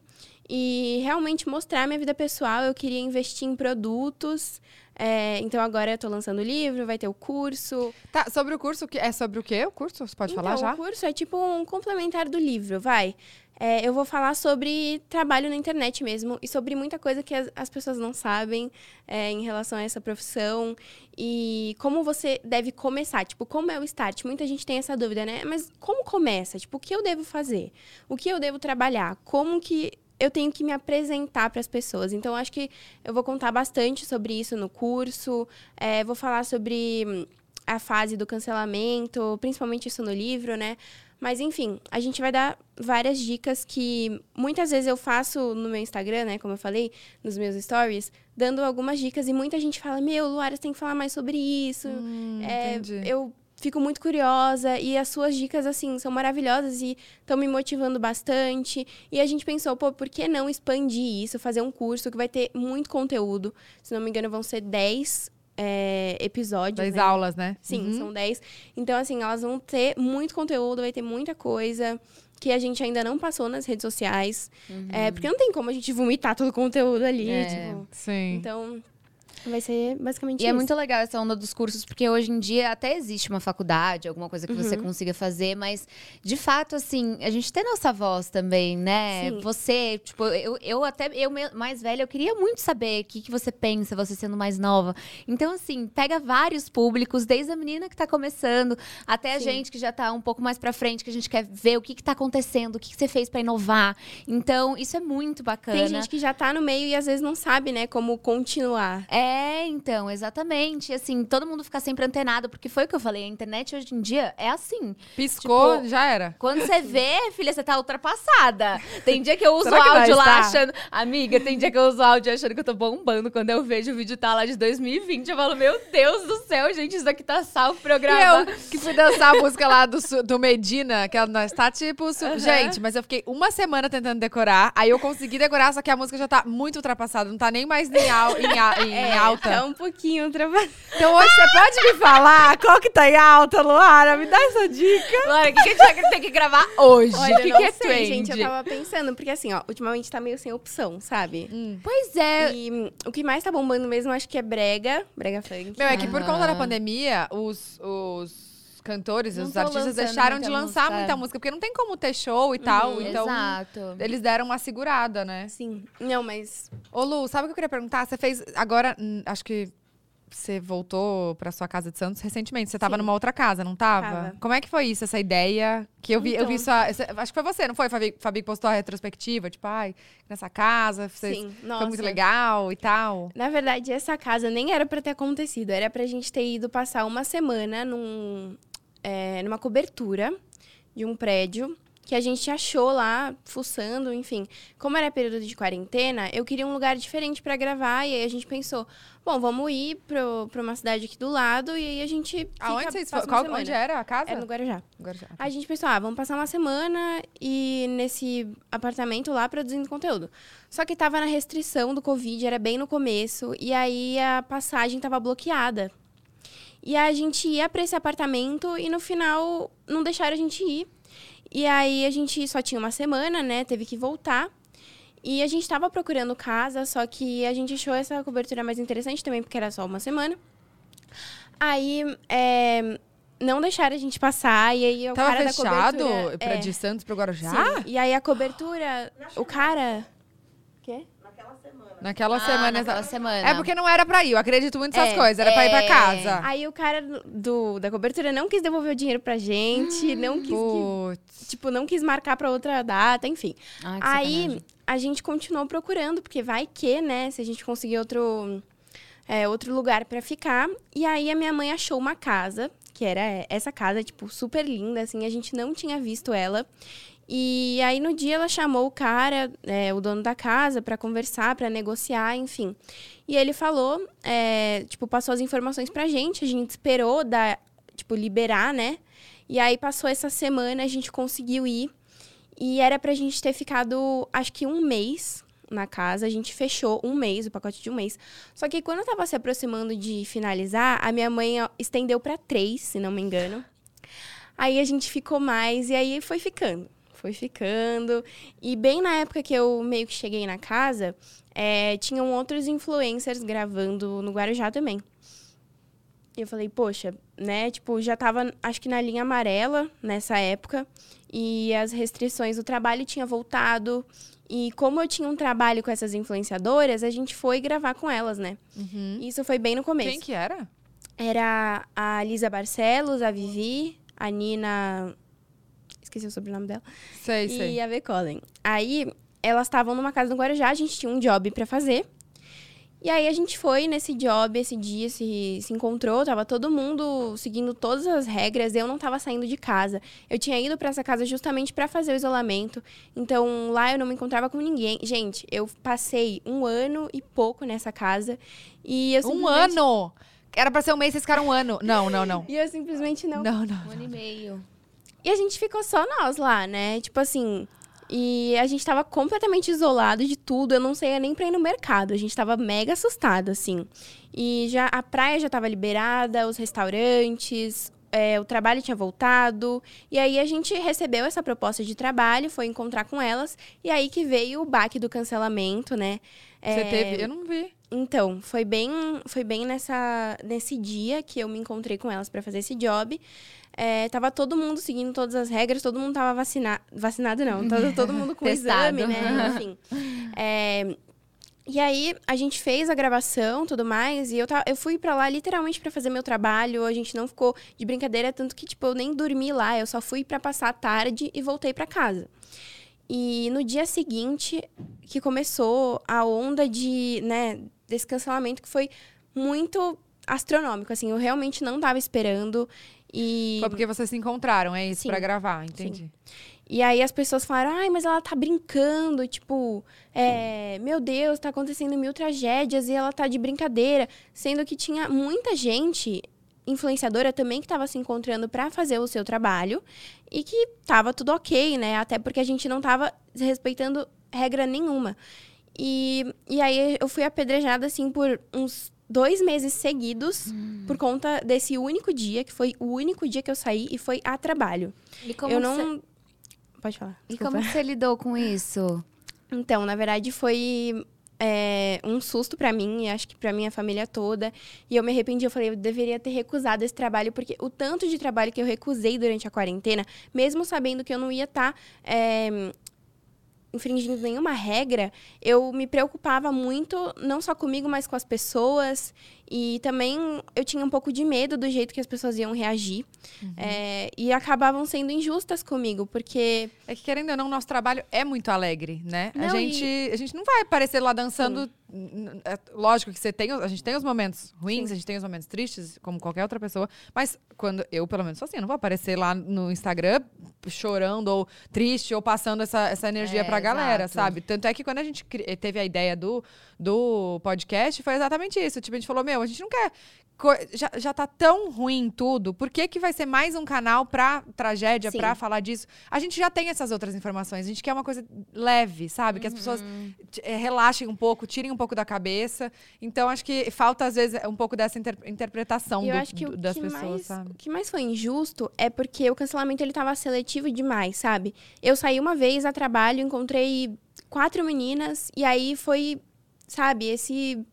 E realmente mostrar minha vida pessoal, eu queria investir em produtos. É, então agora eu tô lançando o livro, vai ter o curso. Tá, sobre o curso, é sobre o quê? O curso? Você pode falar Então, já? O curso é tipo um complementar do livro, vai. É, eu vou falar sobre trabalho na internet mesmo e sobre muita coisa que as, as pessoas não sabem é, em relação a essa profissão e como você deve começar. Tipo, como é o start? Muita gente tem essa dúvida, né? Mas como começa? Tipo, o que eu devo fazer? O que eu devo trabalhar? Como que eu tenho que me apresentar para as pessoas. Então, acho que eu vou contar bastante sobre isso no curso. É, vou falar sobre hum, a fase do cancelamento, principalmente isso no livro, né? Mas, enfim, a gente vai dar várias dicas que muitas vezes eu faço no meu Instagram, né? Como eu falei, nos meus stories, dando algumas dicas. E muita gente fala: Meu, Luara, você tem que falar mais sobre isso. Hum, É, entendi. eu fico muito curiosa e as suas dicas, assim, são maravilhosas e estão me motivando bastante. E a gente pensou, pô, por que não expandir isso, fazer um curso que vai ter muito conteúdo? Se não me engano, vão ser 10 é, episódios. Das né? aulas, né? Sim, Uhum. são 10. Então, assim, elas vão ter muito conteúdo, vai ter muita coisa que a gente ainda não passou nas redes sociais. É, porque não tem como a gente vomitar todo o conteúdo ali, É. tipo. Sim. Então, vai ser basicamente E é isso. muito legal essa onda dos cursos, porque hoje em dia até existe uma faculdade, alguma coisa que você Uhum. consiga fazer, mas de fato, assim, a gente tem nossa voz também, né? Sim. Você, tipo, eu, eu até, eu mais velha, eu queria muito saber o que, que você pensa, você sendo mais nova. Então, assim, pega vários públicos, desde a menina que tá começando, até a Sim. gente que já tá um pouco mais pra frente, que a gente quer ver o que, que tá acontecendo, o que, que você fez pra inovar. Então, isso é muito bacana. Tem gente que já tá no meio e às vezes não sabe, né, como continuar. É, então, exatamente. Assim, todo mundo fica sempre antenado, porque foi o que eu falei, a internet hoje em dia é assim. Piscou, Tipo, já era. Quando você vê, filha, você tá ultrapassada. Tem dia que eu uso o áudio lá achando. Amiga, tem dia que eu uso o áudio achando que eu tô bombando. Quando eu vejo o vídeo tá lá de 2020, eu falo, meu Deus do céu, gente, isso aqui tá salvo E programa. eu que fui dançar a música lá do, do Medina, que ela nós tá tipo. su- Gente, mas eu fiquei uma semana tentando decorar. Aí eu consegui decorar, só que a música já tá muito ultrapassada. Não tá nem mais em, al- em a- em É, alta. Tá um pouquinho ultrapassado. Então hoje você pode me falar qual que tá em alta, Luara? Me dá essa dica. Laura, o que, que a gente vai ter que gravar hoje? Olha, O que, que é sei, trend? gente. Eu tava pensando, porque assim, ó, ultimamente tá meio sem opção, sabe? Pois é. E hum, o que mais tá bombando mesmo, acho que é brega. Brega funk. Meu, é que por conta da Aham. pandemia, os, os cantores, Não os artistas deixaram de lançar música, muita música, porque não tem como ter show e tal. Uhum. Então, Exato. eles deram uma segurada, né? Sim. Não, mas Ô, Lu, sabe o que eu queria perguntar? Você fez agora, hum, acho que você voltou pra sua casa de Santos recentemente. Você tava Sim. numa outra casa, não tava? Tava. Como é que foi isso, essa ideia? Que eu vi, eu vi Então. sua. acho que foi você, não foi? Fabi, Fabi postou a retrospectiva, tipo, ai, nessa casa, vocês, sim. foi Nossa. muito legal e tal. Na verdade, essa casa nem era pra ter acontecido. Era pra gente ter ido passar uma semana num, é, numa cobertura de um prédio. que a gente achou lá, fuçando, enfim. Como era período de quarentena, eu queria um lugar diferente para gravar. E aí a gente pensou, bom, vamos ir pro, pra uma cidade aqui do lado e aí a gente. Fica, Aonde vocês foram? Qual- Onde era a casa? Era no Guarujá. Guarujá. Aí a gente pensou, ah, vamos passar uma semana e nesse apartamento lá produzindo conteúdo. Só que tava na restrição do Covid, era bem no começo, e aí a passagem tava bloqueada. E a gente ia pra esse apartamento e no final não deixaram a gente ir. E aí a gente só tinha uma semana, né? Teve que voltar. E a gente tava procurando casa, só que a gente achou essa cobertura mais interessante também, porque era só uma semana. Aí, é, não deixaram a gente passar, e aí o Tava cara fechado da cobertura... pra é, de Santos pro Guarujá? sim. E aí a cobertura, o cara... Quê? Naquela Ah, semana. naquela exa- semana. É porque não era pra ir, eu acredito muito nessas É, coisas, era pra ir pra é. casa. Aí o cara do, da cobertura não quis devolver o dinheiro pra gente, não quis, que- tipo, não quis marcar pra outra data, enfim. Que Aí sacanagem. a gente continuou procurando, porque vai que, né, se a gente conseguir outro, é, outro lugar pra ficar. E aí a minha mãe achou uma casa, que era essa casa, tipo, super linda, assim, a gente não tinha visto ela. E aí no dia ela chamou o cara, é, o dono da casa, pra conversar, pra negociar, enfim. E ele falou, é, tipo, passou as informações pra gente, a gente esperou dar, tipo, liberar, né? E aí passou essa semana, a gente conseguiu ir. E era pra gente ter ficado, acho que um mês na casa. A gente fechou um mês, o pacote de um mês. Só que quando tava se aproximando de finalizar, a minha mãe estendeu pra três, se não me engano. Aí a gente ficou mais e aí foi ficando. Foi ficando. E bem na época que eu meio que cheguei na casa, é, tinham outros influencers gravando no Guarujá também. E eu falei, poxa, né? Tipo, já tava, acho que na linha amarela nessa época. E as restrições do trabalho tinha voltado. E como eu tinha um trabalho com essas influenciadoras, a gente foi gravar com elas, né? E Isso foi bem no começo. Quem que era? Era a Lisa Barcelos, a Vivi, a Nina. Esqueci o sobrenome dela. Sei, E sei. a V. Colin. Aí, elas estavam numa casa no Guarujá, a gente tinha um job pra fazer. E aí a gente foi nesse job, esse dia se, se encontrou, tava todo mundo seguindo todas as regras, eu não tava saindo de casa. Eu tinha ido pra essa casa justamente pra fazer o isolamento. Então lá eu não me encontrava com ninguém. Gente, eu passei um ano e pouco nessa casa. E eu Um simplesmente- ano! Era pra ser um mês, vocês ficaram um ano. Não, não, não. E eu simplesmente não Não, não. Um ano e meio. E a gente ficou só nós lá, né? Tipo assim. E a gente tava completamente isolado de tudo. Eu não saía nem pra ir no mercado. A gente tava mega assustado, assim. E já a praia já tava liberada, os restaurantes, é, o trabalho tinha voltado. E aí a gente recebeu essa proposta de trabalho, foi encontrar com elas. E aí que veio o baque do cancelamento, né? Você É, teve. Eu não vi. então, foi bem, foi bem nessa, nesse dia que eu me encontrei com elas para fazer esse job. É, tava todo mundo seguindo todas as regras, todo mundo tava vacinado. Vacinado não, tava todo mundo com exame, né? Enfim. É, e aí, a gente fez a gravação tudo mais, e eu, ta- eu fui pra lá literalmente pra fazer meu trabalho. A gente não ficou de brincadeira, tanto que, tipo, eu nem dormi lá, eu só fui pra passar a tarde e voltei pra casa. E no dia seguinte, que começou a onda de, né, desse cancelamento que foi muito astronômico, assim, eu realmente não tava esperando. E, Foi porque vocês se encontraram, é isso? Sim. Pra gravar, entendi. e aí as pessoas falaram, ai, mas ela tá brincando, tipo, é, meu Deus, tá acontecendo mil tragédias e ela tá de brincadeira. Sendo que tinha muita gente, influenciadora também, que tava se encontrando pra fazer o seu trabalho e que tava tudo ok, né? Até porque a gente não tava respeitando regra nenhuma. E, e aí eu fui apedrejada, assim, por uns dois meses seguidos por conta desse único dia, que foi o único dia que eu saí e foi a trabalho. E como eu não. você- Pode falar. E desculpa. como que você lidou com isso? Então, na verdade, foi é, um susto pra mim e acho que pra minha família toda. E eu me arrependi, eu falei, eu deveria ter recusado esse trabalho, porque o tanto de trabalho que eu recusei durante a quarentena, mesmo sabendo que eu não ia estar. Infringindo nenhuma regra, eu me preocupava muito, não só comigo, mas com as pessoas. E também eu tinha um pouco de medo do jeito que as pessoas iam reagir. É, e acabavam sendo injustas comigo, porque É que, querendo ou não, nosso trabalho é muito alegre, né? a, Não, gente, a gente não vai aparecer lá dançando. é lógico que você tem. A gente tem os momentos ruins, a gente tem os momentos tristes, como qualquer outra pessoa. Mas quando eu, pelo menos, sou assim, eu não vou aparecer lá no Instagram chorando ou triste ou passando essa, essa energia É, pra galera, exato. sabe? Tanto é que quando a gente teve a ideia do, do podcast, foi exatamente isso. Tipo, a gente falou, meu, a gente não quer. Já, já tá tão ruim tudo, por que, que vai ser mais um canal pra tragédia, Sim. pra falar disso? A gente já tem essas outras informações, a gente quer uma coisa leve, sabe? Que as pessoas Uhum. eh, relaxem um pouco, tirem um pouco da cabeça. Então, acho que falta, às vezes, um pouco dessa inter- interpretação eu do- acho que do- das que pessoas, mais, sabe? o que mais foi injusto é porque o cancelamento ele tava seletivo demais, sabe? Eu saí uma vez a trabalho, encontrei quatro meninas e aí foi, sabe, esse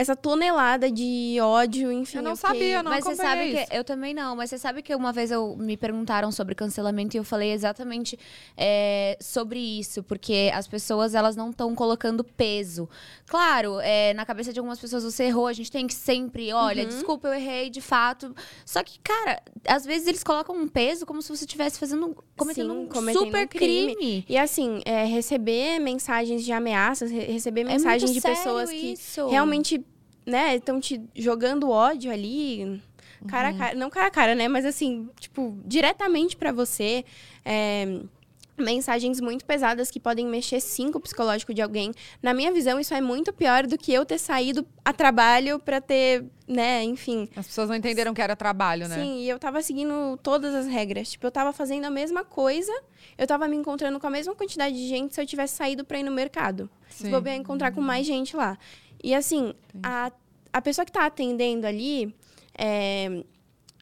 essa tonelada de ódio, enfim. Eu não sabia, não mas você sabe acompanhei que eu também não, mas você sabe que uma vez eu me perguntaram sobre cancelamento e eu falei exatamente é, sobre isso, porque as pessoas elas não estão colocando peso. Claro, é, na cabeça de algumas pessoas você errou, a gente tem que sempre, olha, Uhum. desculpa, eu errei de fato. Só que, cara, às vezes eles colocam um peso como se você estivesse fazendo cometendo Sim, um cometendo super um crime. crime. E assim, é, receber mensagens de ameaças, re- receber É mensagens de pessoas que isso. realmente, né, estão te jogando ódio ali, cara a cara, não cara a cara, né, mas assim, tipo, diretamente pra você, é, mensagens muito pesadas que podem mexer sim com o psicológico de alguém. Na minha visão, isso é muito pior do que eu ter saído a trabalho pra ter, né, enfim, As pessoas não entenderam que era trabalho, né? Sim, e eu tava seguindo todas as regras. Tipo, eu tava fazendo a mesma coisa, eu tava me encontrando com a mesma quantidade de gente se eu tivesse saído pra ir no mercado. Se Sim. bobear, encontrar com mais gente lá. E assim, a, a pessoa que tá atendendo ali, é,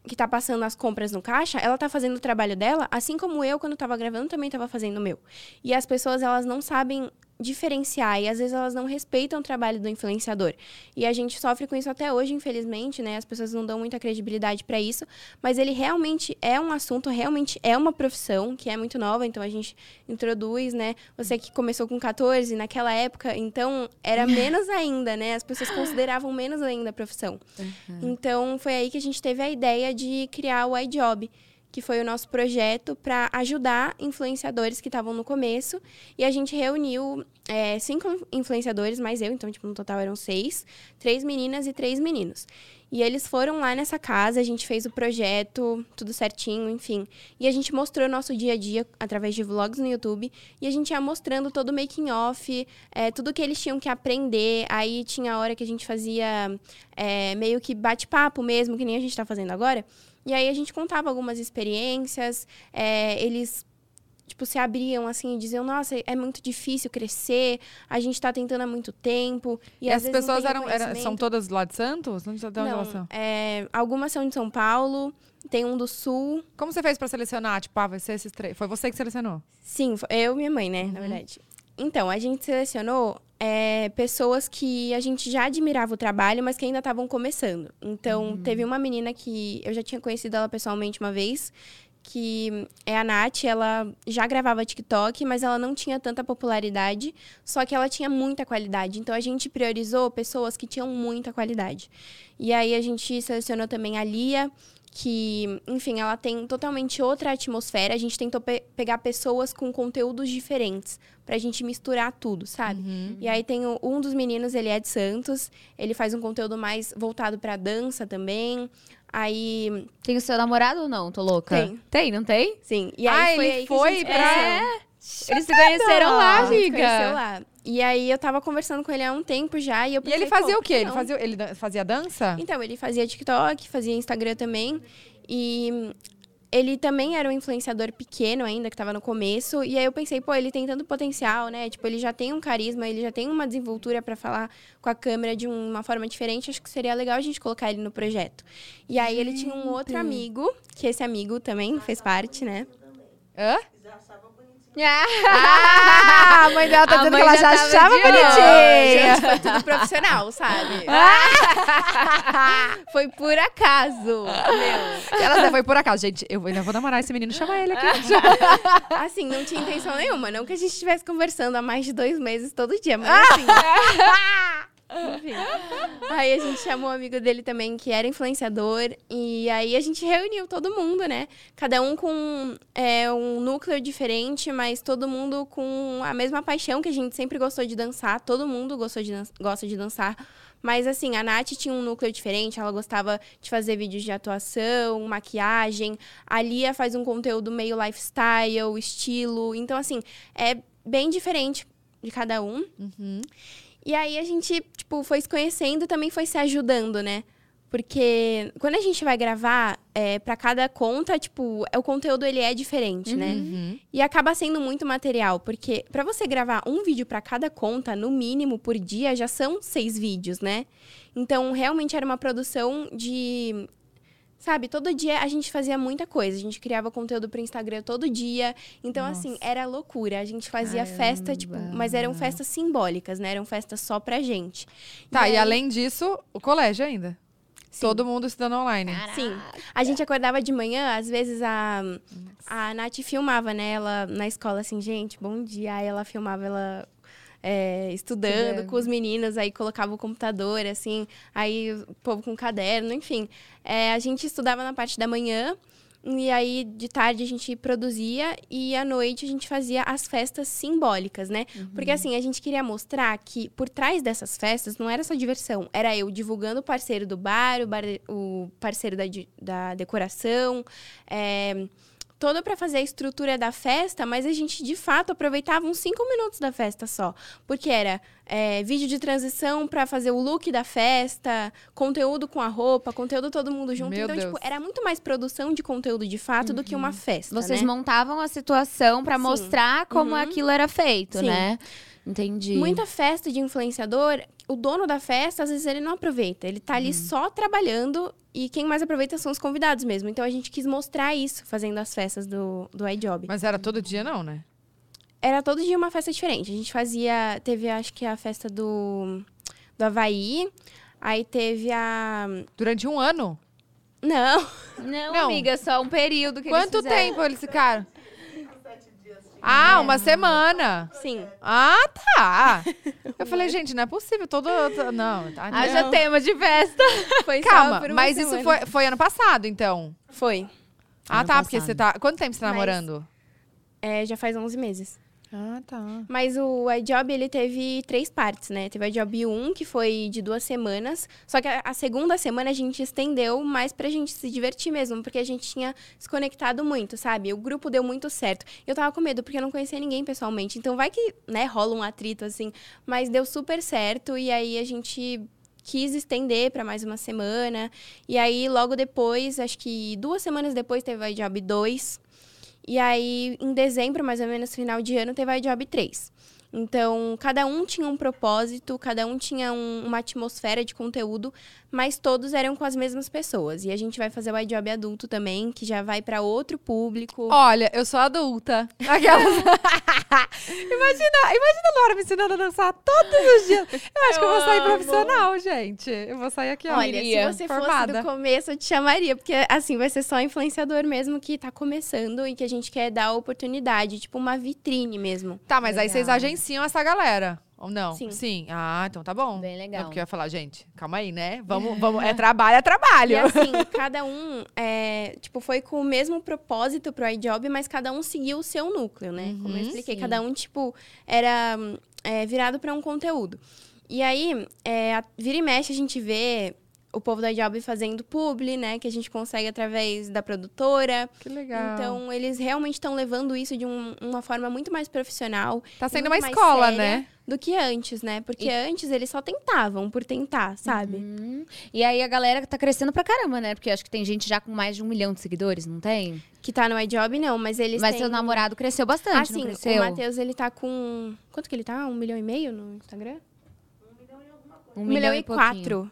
que tá passando as compras no caixa, ela tá fazendo o trabalho dela, assim como eu, quando tava gravando, também tava fazendo o meu. E as pessoas, elas não sabem diferenciar e às vezes elas não respeitam o trabalho do influenciador. E a gente sofre com isso até hoje, infelizmente, né? As pessoas não dão muita credibilidade para isso, mas ele realmente é um assunto, realmente é uma profissão que é muito nova, então a gente introduz, né? Você que começou com 14 naquela época, então era menos ainda, né? As pessoas consideravam menos ainda a profissão. Então foi aí que a gente teve a ideia de criar o iJob, que foi o nosso projeto para ajudar influenciadores que estavam no começo. E a gente reuniu é, cinco influenciadores, mais eu, então, tipo, no total eram seis, três meninas e três meninos. E eles foram lá nessa casa, a gente fez o projeto, tudo certinho, enfim. E a gente mostrou nosso dia a dia através de vlogs no YouTube. E a gente ia mostrando todo o making off, é, tudo que eles tinham que aprender. Aí tinha a hora que a gente fazia é, meio que bate-papo mesmo, que nem a gente tá fazendo agora. E aí a gente contava algumas experiências, é, eles tipo, se abriam assim e diziam, nossa, é muito difícil crescer, a gente tá tentando há muito tempo. E, E as não pessoas eram, eram- são reconhecimento." todas lá de Santos? Não, são? é, algumas são de São Paulo, tem um do Sul. Como você fez pra selecionar? Tipo, ah, vai ser esses três. Foi você que selecionou? Sim, eu e minha mãe, né, na verdade. Então, a gente selecionou é, pessoas que a gente já admirava o trabalho, mas que ainda estavam começando. Então, teve uma menina que eu já tinha conhecido ela pessoalmente uma vez, que é a Nath, ela já gravava TikTok, mas ela não tinha tanta popularidade, só que ela tinha muita qualidade. Então a gente priorizou pessoas que tinham muita qualidade. E aí a gente selecionou também a Lia, que, enfim, ela tem totalmente outra atmosfera. A gente tentou pe- pegar pessoas com conteúdos diferentes pra gente misturar tudo, sabe? E aí tem o- um dos meninos, ele é de Santos, ele faz um conteúdo mais voltado pra dança também. Aí, Tem o seu namorado ou não? Tô louca. Tem. Tem, não tem? sim. E aí Ah, foi ele aí foi pra- conheceu. Eles se conheceram lá, conheceu amiga. lá. E aí eu tava conversando com ele há um tempo já e eu E pensei, ele fazia o quê? Ele fazia, ele fazia dança? Então, ele fazia TikTok, fazia Instagram também. E ele também era um influenciador pequeno ainda, que tava no começo. E aí eu pensei, pô, ele tem tanto potencial, né? Tipo, ele já tem um carisma, ele já tem uma desenvoltura pra falar com a câmera de uma forma diferente. Acho que seria legal a gente colocar ele no projeto. E aí ele tinha um outro amigo, que esse amigo também fez parte, né? Hã? Bonitinho. Ah, a mãe dela tá A dizendo que ela já achava bonitinha. Gente, foi tudo profissional, sabe? foi por acaso. Meu. Ela foi por acaso. Gente, eu ainda vou namorar esse menino, chama ele aqui. Assim, não tinha intenção nenhuma. Não que a gente estivesse conversando há mais de dois meses todo dia, mas Ah! assim. Enfim. Aí a gente chamou um amigo dele também, que era influenciador. E aí a gente reuniu todo mundo, né? Cada um com é, um núcleo diferente, mas todo mundo com a mesma paixão que a gente sempre gostou de dançar. Todo mundo gostou de gosta de dançar. Mas assim, a Nath tinha um núcleo diferente, ela gostava de fazer vídeos de atuação, maquiagem. A Lia faz um conteúdo meio lifestyle, estilo. Então, assim, é bem diferente de cada um. Uhum. E aí a gente, tipo, foi se conhecendo e também foi se ajudando, né? Porque quando a gente vai gravar, é, para cada conta, tipo, o conteúdo ele é diferente, né? Uhum. E acaba sendo muito material, porque para você gravar um vídeo para cada conta, no mínimo por dia, já são seis vídeos, né? Então, realmente era uma produção de. Sabe, todo dia a gente fazia muita coisa. A gente criava conteúdo pro Instagram todo dia. Então, assim, era loucura. A gente fazia festa, tipo, mas eram festas simbólicas, né? Eram festas só pra gente. Tá, e, aí- além disso, o colégio ainda. Sim. Todo mundo estudando online. Sim. A gente acordava de manhã, às vezes a, a Nath filmava, né? Ela na escola, assim, gente, bom dia. Aí ela filmava ela é, estudando com os meninos, aí colocava o computador, assim, aí o povo com caderno, enfim. É, a gente estudava na parte da manhã. E aí, de tarde, a gente produzia e à noite a gente fazia as festas simbólicas, né? Porque assim, a gente queria mostrar que por trás dessas festas não era só diversão, era eu divulgando o parceiro do bar, o, bar- o parceiro da, da decoração, é, todo para fazer a estrutura da festa, mas a gente de fato aproveitava uns cinco minutos da festa só. Porque era é, vídeo de transição para fazer o look da festa, conteúdo com a roupa, conteúdo todo mundo junto. Meu então, Deus. tipo, era muito mais produção de conteúdo de fato do que uma festa. Vocês né? montavam a situação pra Sim. mostrar como Uhum. aquilo era feito, Sim. né? Entendi. Muita festa de influenciador, o dono da festa, às vezes ele não aproveita. Ele tá ali só trabalhando e quem mais aproveita são os convidados mesmo. Então a gente quis mostrar isso fazendo as festas do, do iJob. Mas era todo dia, não, né? Era todo dia uma festa diferente. A gente fazia. Teve, acho que a festa do, do Havaí. Aí teve a. Durante um ano. Não! Não, Não. amiga, só um período que Quanto eles tempo eles ficaram? Ah, uma semana. Sim. Ah, tá. Eu falei, gente, não é possível. Todo. Não, tá. Haja tema de festa. Foi só Calma, por uma mas isso semana. foi, foi ano passado, então. Foi. Ah, Ano tá, porque passado. você tá. Quanto tempo você tá Mas- namorando? É, já faz 11 meses. Ah, tá. Mas o iJob, ele teve três partes, né? Teve o iJob 1, que foi de duas semanas. Só que a, segunda semana a gente estendeu mais pra gente se divertir mesmo, porque a gente tinha se conectado muito, sabe? O grupo deu muito certo. Eu tava com medo, porque eu não conhecia ninguém pessoalmente. Então vai que, né, rola um atrito, assim. Mas deu super certo, e aí a gente quis estender pra mais uma semana. E aí, logo depois, acho que duas semanas depois, teve o iJob 2. E aí, em dezembro, mais ou menos, final de ano, teve a iJob 3. Então, cada um tinha um propósito, cada um tinha um- uma atmosfera de conteúdo, mas todos eram com as mesmas pessoas. E a gente vai fazer o iJob adulto também, que já vai para outro público. Olha, eu sou adulta. Aquelas. imagina, imagina a Laura me ensinando a dançar todos os dias. Eu acho que eu vou sair amo. profissional, gente. Eu vou sair aqui, ó. Olha, se você formada. fosse do começo, eu te chamaria, porque assim vai ser só influenciador mesmo que tá começando e que a gente quer dar oportunidade, tipo uma vitrine mesmo. Tá, mas aí vocês Legal. Agenciam essa galera. Ou não? Sim. Ah, então tá bom. Bem É legal. porque eu ia falar, gente, calma aí, né? Vamos, vamos. É trabalho, é trabalho. E assim, cada um, é, tipo, foi com o mesmo propósito pro iJob, mas cada um seguiu o seu núcleo, né? Como eu Uhum, expliquei, sim. cada um, tipo, era é, virado para um conteúdo. E aí, é, vira e mexe, a gente vê o povo da iJob fazendo publi, né? Que a gente consegue através da produtora. Que legal. Então, eles realmente estão levando isso de um- uma forma muito mais profissional. tá e sendo uma escola, né? Do que antes, né? Porque antes eles só tentavam por tentar, sabe? Hum. E aí a galera tá crescendo pra caramba, né? Porque acho que tem gente já com mais de um milhão de seguidores, não tem? Que tá no iJob, não, mas eles Mas têm... seu namorado cresceu bastante, Assim, não o cresceu? Matheus, ele tá com... Quanto que ele tá? Um milhão e meio no Instagram? Um, Um, milhão, e quatro.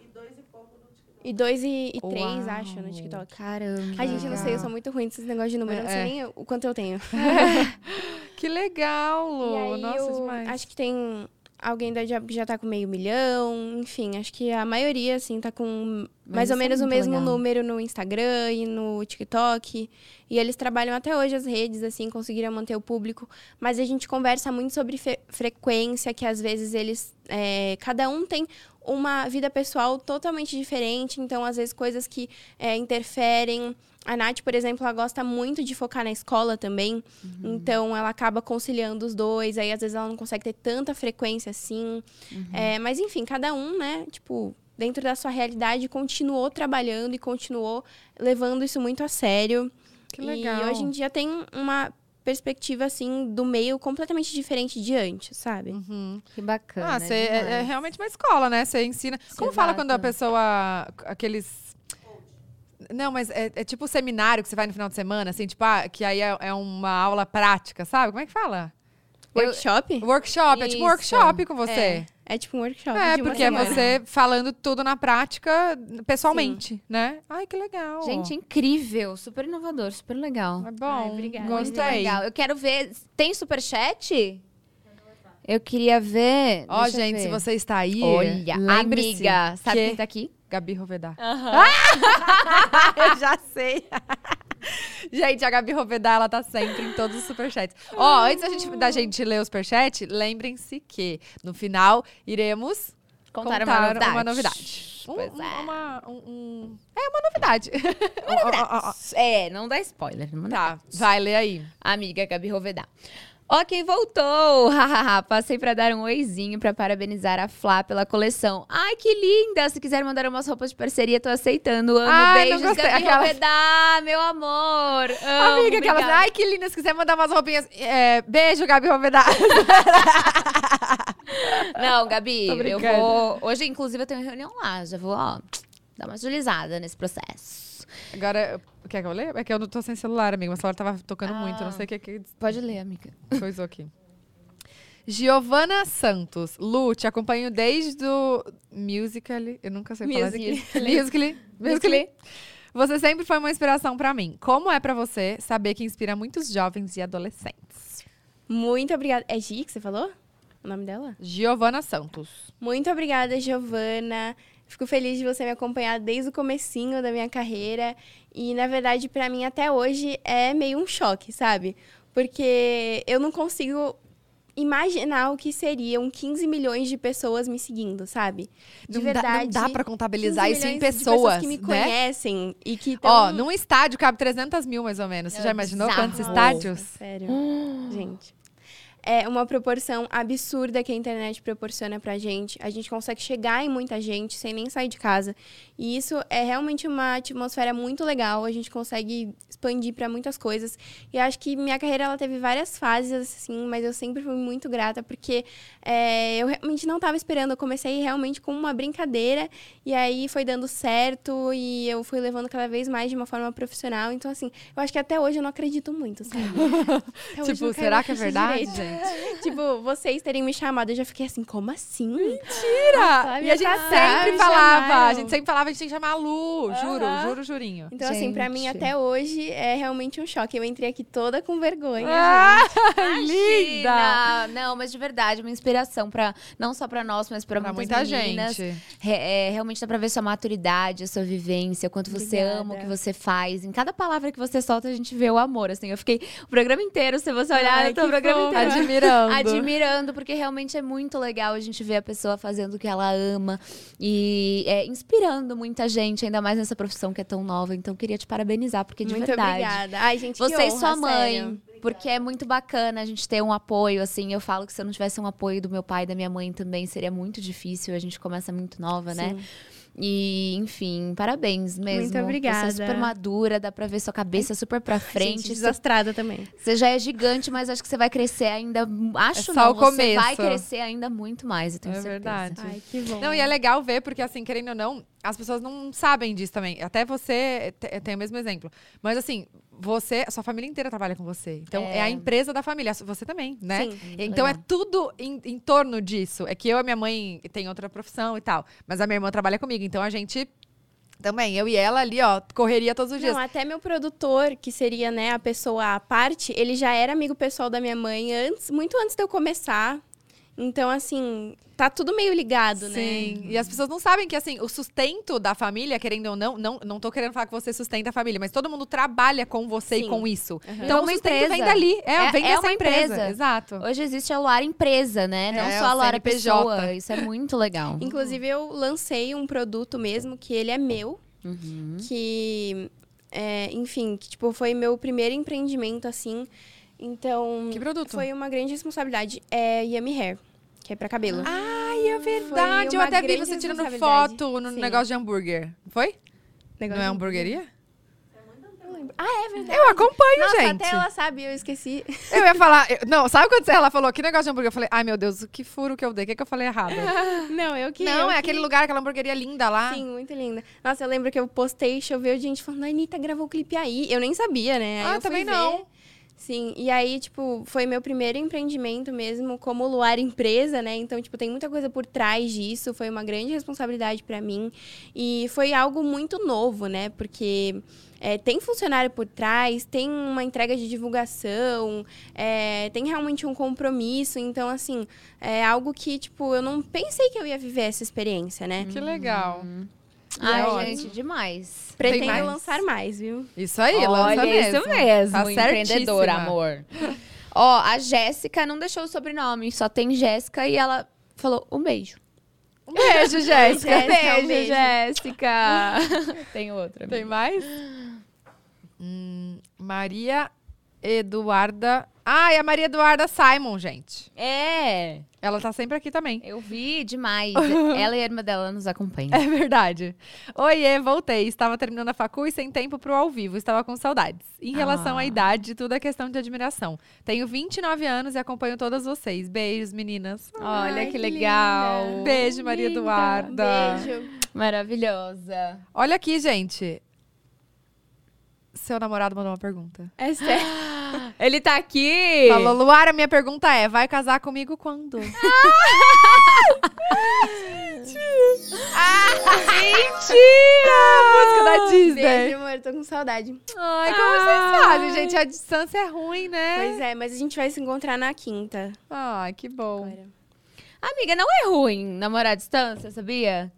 E dois e, e três, Uau. acho, no TikTok. Caramba. Ai, gente, eu não sei, eu sou muito ruim desses negócios de número. Eu não sei É. nem o quanto eu tenho. Que legal, Lu. Aí, Nossa, eu demais. acho que tem alguém da que já tá com meio milhão. Enfim, acho que a maioria, assim, tá com Mas mais ou é menos o muito mesmo legal. número no Instagram e no TikTok. E eles trabalham até hoje as redes, assim, conseguiram manter o público. Mas a gente conversa muito sobre frequência, que às vezes eles. é, cada um tem uma vida pessoal totalmente diferente, então às vezes coisas que é, interferem. A Nath, por exemplo, ela gosta muito de focar na escola também, então ela acaba conciliando os dois, aí às vezes ela não consegue ter tanta frequência assim. É, mas enfim, cada um, né, tipo, dentro da sua realidade, continuou trabalhando e continuou levando isso muito a sério. Que legal. E hoje em dia tem uma perspectiva, assim, do meio completamente diferente de antes, sabe? Uhum. Que bacana. Ah, você é, é realmente uma escola, né? Você ensina. Como fala quando a pessoa. Aqueles. Não, mas é, é tipo o seminário que você vai no final de semana, assim, tipo, ah, que aí é, é uma aula prática, sabe? Como é que fala? Eu- Workshop? Workshop, é tipo um Isso. workshop com você. É, é tipo um workshop É, porque é você falando tudo na prática, pessoalmente, né? Ai, que legal. Gente, incrível. Super inovador, super legal. é bom. Ai, obrigada. Muito Gostei. legal. Eu quero ver. Tem superchat? Eu queria ver. Ó, eu gente, se ver. você está aí, Olha, amiga, sabe que- quem tá aqui? Gabi Rovedá. Aham. Eu já sei. gente, a Gabi Rovedá, ela tá sempre em todos os superchats. Ó, antes da gente, da gente ler o superchat, lembrem-se que no final iremos Contar, contar uma novidade. uma novidade. Um- é. uma- um- um- é uma novidade. Ó, ó. É, não dá spoiler. Tá, vai, lê aí. Amiga Gabi Rovedá. Ó, quem voltou! Passei pra dar um oizinho pra parabenizar a Flá pela coleção. Ai, que linda! Se quiser mandar umas roupas de parceria, tô aceitando. Amo, Ai, beijos. Gabi Aquela- Rovedá, meu amor! Amo, Amiga, aquela obrigada. ai, que linda, se quiser mandar umas roupinhas. é, beijo, Gabi Rovedá. Não, Gabi, eu vou... Hoje, inclusive, eu tenho reunião lá. Já vou, ó, dar uma agilizada nesse processo. Agora, quer que eu leia? É que eu não tô sem celular, amigo. Meu celular tava tocando muito, não sei o que que Pode ler, amiga. coisou aqui. Giovana Santos. Lu, te acompanho desde o Musical.ly. Eu nunca sei falar Musical.ly. isso. Musical.ly. Musical.ly. Você sempre foi uma inspiração pra mim. Como é pra você saber que inspira muitos jovens e adolescentes? Muito obrigada. É Gi que você falou? O nome dela? Giovana Santos. Muito obrigada, Giovana. Fico feliz de você me acompanhar desde o comecinho da minha carreira. E, na verdade, pra mim, até hoje, é meio um choque, sabe? Porque eu não consigo imaginar o que seriam 15 milhões de pessoas me seguindo, sabe? De não, dá, verdade. não dá pra contabilizar 15 isso em milhões de pessoas, que me né? conhecem e que tão... Ó, num estádio cabe 300 mil, mais ou menos. Você É já imaginou bizarro. quantos estádios? Sério. gente. É uma proporção absurda que a internet proporciona pra gente. A gente consegue chegar em muita gente sem nem sair de casa. E isso é realmente uma atmosfera muito legal. A gente consegue expandir pra muitas coisas. E acho que minha carreira ela teve várias fases, assim, mas eu sempre fui muito grata, porque é, eu realmente não estava esperando. Eu comecei realmente com uma brincadeira, e aí foi dando certo, e eu fui levando cada vez mais de uma forma profissional. Então, assim, eu acho que até hoje eu não acredito muito, sabe? Tipo, será que é verdade? tipo, vocês terem me chamado, eu já fiquei assim, como assim? Mentira! E a gente sempre me falava, a gente sempre falava, a gente tem que chamar a Lu. Juro, Aham. juro, jurinho. Então, assim, pra mim, Gente. até hoje, é realmente um choque. Eu entrei aqui toda com vergonha, Ah, gente. linda! Não, mas de verdade, uma inspiração para não só pra nós, mas pra, Pra muitas muita meninas. gente. Re- é, realmente dá pra ver sua maturidade, a sua vivência, o quanto você Obrigada. ama o que você faz. Em cada palavra que você solta, a gente vê o amor. Assim, eu fiquei o programa inteiro, se você olhar, Ai, eu tô o programa inteiro Admirando. admirando, porque realmente é muito legal a gente ver a pessoa fazendo o que ela ama e é, inspirando muita gente, ainda mais nessa profissão que é tão nova. Então, queria te parabenizar, porque de Muito verdade. obrigada. Ai, gente, que Você e honra, sua mãe. sério. Porque é muito bacana a gente ter um apoio, assim. Eu falo que se eu não tivesse um apoio do meu pai e da minha mãe também, seria muito difícil. A gente começa muito nova, né? E, enfim, parabéns mesmo. Muito obrigada. Você é super madura, dá pra ver sua cabeça super pra Gente, frente. Você- desastrada também. Você já é gigante, mas acho que você vai crescer ainda. Acho É só não, o você vai começo. crescer ainda muito mais, eu tenho É certeza. verdade. Ai, que bom. Não, e é legal ver, porque assim, querendo ou não, as pessoas não sabem disso também. Até você te- tem o mesmo exemplo. Mas assim, você, a sua família inteira trabalha com você. Então, é, É. a empresa da família. Você também, né? Sim. Então é legal. tudo em, em torno disso. É que eu e minha mãe tem outra profissão e tal. Mas a minha irmã trabalha comigo. Então a gente também, eu e ela ali, ó, correria todos os dias. Não, até meu produtor, que seria, né, a pessoa à parte, ele já era amigo pessoal da minha mãe antes, muito antes de eu começar. Então, assim, tá tudo meio ligado, né? Sim, e as pessoas não sabem que, assim, o sustento da família, querendo ou não, não, não tô querendo falar que você sustenta a família, mas todo mundo trabalha com você e Sim. com isso. Aham. Então, É o uma sustento vem empresa. dali. É, É- vem é dessa uma empresa. empresa. Exato. Hoje existe a Luar Empresa, né? Não É, só a o Luar CNPJ. Pessoa. Isso é muito legal. Inclusive, eu lancei um produto mesmo, que ele é meu, Uhum. que, é, enfim, que, tipo, foi meu primeiro empreendimento, assim. Então, Que produto? foi uma grande responsabilidade. É Yummy Hair, que é pra cabelo. Ah, Ai, é verdade. Eu até vi você tirando foto no Sim. negócio de hambúrguer. Foi? Negócio Não é hamburgueria? Não lembro. Ah, é verdade. Eu acompanho, Nossa, gente. até ela sabe, eu esqueci. Eu ia falar. eu- não, sabe quando ela falou que negócio de hambúrguer? Eu falei, ai meu Deus, que furo que eu dei. O que, que eu falei errado? Não, eu que. não, eu é que- aquele lugar, aquela hamburgueria linda lá. Sim, muito linda. Nossa, eu lembro que eu postei, choveu gente falando, a Anitta gravou o clipe aí. Eu nem sabia, né? Aí Ah, eu também ver. Sim, e aí, tipo, foi meu primeiro empreendimento mesmo como Luar Empresa, né? Então, tipo, tem muita coisa por trás disso, foi uma grande responsabilidade pra mim. E foi algo muito novo, né? Porque é, tem funcionário por trás, tem uma entrega de divulgação, é, tem realmente um compromisso. Então, assim, é algo que, tipo, eu não pensei que eu ia viver essa experiência, né? Que legal. Ai, é gente, demais. Pretendo mais? lançar mais, viu? Isso aí, Olha, lança mesmo. isso mesmo. Tá empreendedora, amor. Ó, a Jéssica não deixou o sobrenome, só tem Jéssica e ela falou um beijo. Um beijo, Jéssica. Um beijo. Jéssica. tem outra. Tem mais? Hum, Maria Eduarda. Ah, é a Maria Eduarda Simon, gente. É, Ela tá sempre aqui também. eu vi demais. ela e a irmã dela nos acompanham. É verdade. Oiê, voltei. Estava terminando a facu e sem tempo pro ao vivo. Estava com saudades. Em relação Ah. à idade, tudo é questão de admiração. Tenho 29 anos e acompanho todas vocês. Beijos, meninas. Olha Ai, que que legal. linda. Beijo, Maria Linda. Eduarda. Beijo. Maravilhosa. Olha aqui, gente. Seu namorado mandou uma pergunta. É sério. Ele tá aqui. Falou, Luara, minha pergunta é: vai casar comigo quando? Mentira! Música da Disney. Beijo, amor. Tô com saudade. Ai, como vocês fazem, gente? A distância é ruim, né? Pois é, mas a gente vai se encontrar na quinta. Ai, que bom. Agora. Amiga, não é ruim namorar à distância, sabia?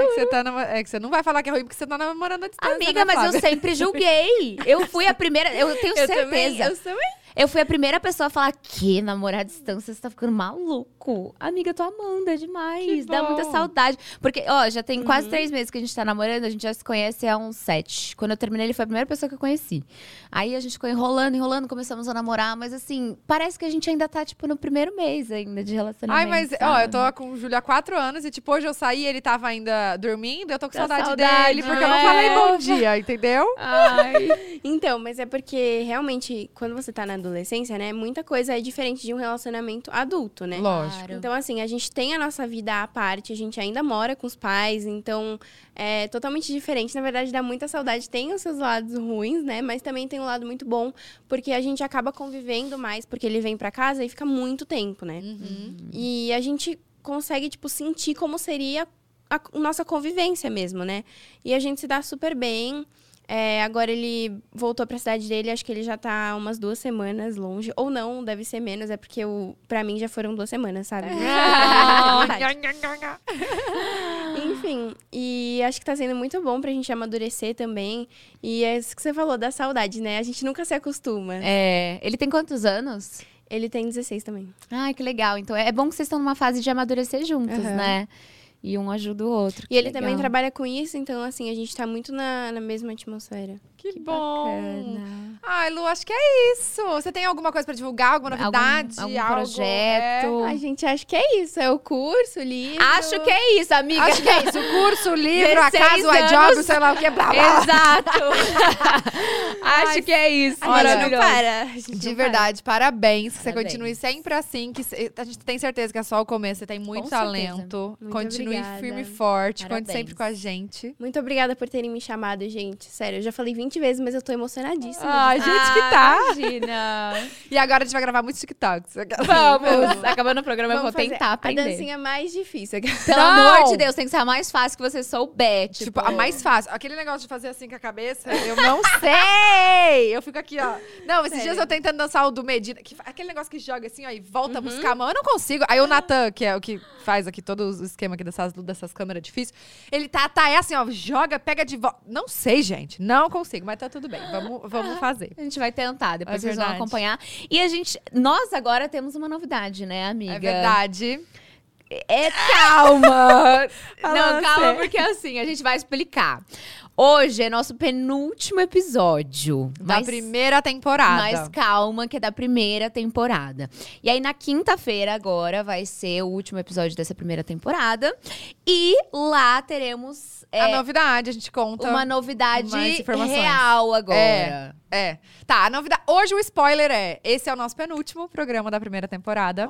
É que, você tá namo- é que você não vai falar que é ruim porque você tá namorando à distância. Amiga, né, mas eu Fábio? sempre julguei. Eu fui a primeira, eu tenho Eu certeza. também, eu também. Eu fui a primeira pessoa a falar que namorar à distância, você tá ficando maluco. Amiga, eu tô amando, é demais. Dá muita saudade. Porque, ó, já tem Uhum. quase três meses que a gente tá namorando, a gente já se conhece há uns sete. Quando eu terminei, ele foi a primeira pessoa que eu conheci. Aí a gente ficou enrolando, enrolando, começamos a namorar, mas assim, parece que a gente ainda tá, tipo, no primeiro mês ainda de relacionamento. Ai, mas, ó, sabe? eu tô com o Júlio há quatro anos e, tipo, hoje eu saí ele tava ainda dormindo, eu tô com saudade, saudade, dele, porque eu não né? falei bom dia, entendeu? Ai. Então, mas é porque realmente, quando você tá na adolescência, né, muita coisa é diferente de um relacionamento adulto, né? Lógico. Então, assim, a gente tem a nossa vida à parte, a gente ainda mora com os pais, então é totalmente diferente. Na verdade, dá muita saudade. Tem os seus lados ruins, né? Mas também tem um lado muito bom, porque a gente acaba convivendo mais, porque ele vem pra casa e fica muito tempo, né? Uhum. E a gente consegue, tipo, sentir como seria a, a nossa convivência mesmo, né? E a gente se dá super bem. É, agora ele voltou pra cidade dele, acho que ele já tá umas duas semanas longe. Ou não, deve ser menos, é porque eu, pra mim já foram duas semanas, sabe? Ah. Enfim, e acho que tá sendo muito bom pra gente amadurecer também. E é isso que você falou da saudade, né? A gente nunca se acostuma. É, ele tem quantos anos? Ele tem 16 também. Ai, que legal. Então é bom que vocês estão numa fase de amadurecer juntos, Aham. né? E um ajuda o outro. E ele legal. também trabalha com isso, então, assim, a gente tá muito na, na mesma atmosfera. Que, bom. Bacana. Ai, Lu, acho que é isso. Você tem alguma coisa pra divulgar? Alguma Algum- novidade? algum algo? projeto? É. A gente acha que é isso, é o curso, o livro. Acho que é isso, amiga. Acho que é isso. O curso, o livro, a 16 casa, o iJob, sei lá o que, blá, blá. Exato. Acho que é isso. A gente não para. De não verdade, parabéns. Que você Parabéns. continue sempre assim. Que a gente tem certeza que é só o começo. Você tem muito Com talento. Muito continue obrigada. firme e forte. Conte Parabéns. sempre com a gente. para. Muito obrigada por terem me chamado, gente. Sério, eu já falei 20 vezes, mas eu tô emocionadíssima. Ai, gente que tá. Ah, Imagina. E agora a gente vai gravar muitos TikToks. Vamos. Acabando o programa, eu Vamos vou fazer tentar A aprender. dancinha mais difícil. Pelo Não. amor de Deus, tem que ser a mais fácil que você souber. Tipo, Tipo, a mais fácil. Aquele negócio de fazer assim com a cabeça, eu não sei! Eu fico aqui, ó. Não, esses Sério. dias eu tentando dançar o do Medina. que aquele negócio que joga assim, ó, e volta a buscar a mão. Eu não consigo. Aí o Natan, que é o que faz aqui todo o esquema aqui dessas, dessas câmeras difíceis, ele tá, tá, é assim, ó, joga, pega de volta. Não sei, gente. Não consigo, mas tá tudo bem. Vamos, vamos fazer. A gente vai tentar, depois É vocês vão verdade. acompanhar. E a gente, nós agora temos uma novidade, né, amiga? É verdade. É calma. Não, calma, porque assim, a gente vai explicar. Hoje é nosso penúltimo episódio. Da mas- primeira temporada. Mas calma, que é da primeira temporada. E aí, na quinta-feira, agora, vai ser o último episódio dessa primeira temporada. E lá teremos A é, novidade, a gente conta. uma novidade real agora. É. É. Tá, a novidade. Hoje o spoiler é: esse é o nosso penúltimo programa da primeira temporada.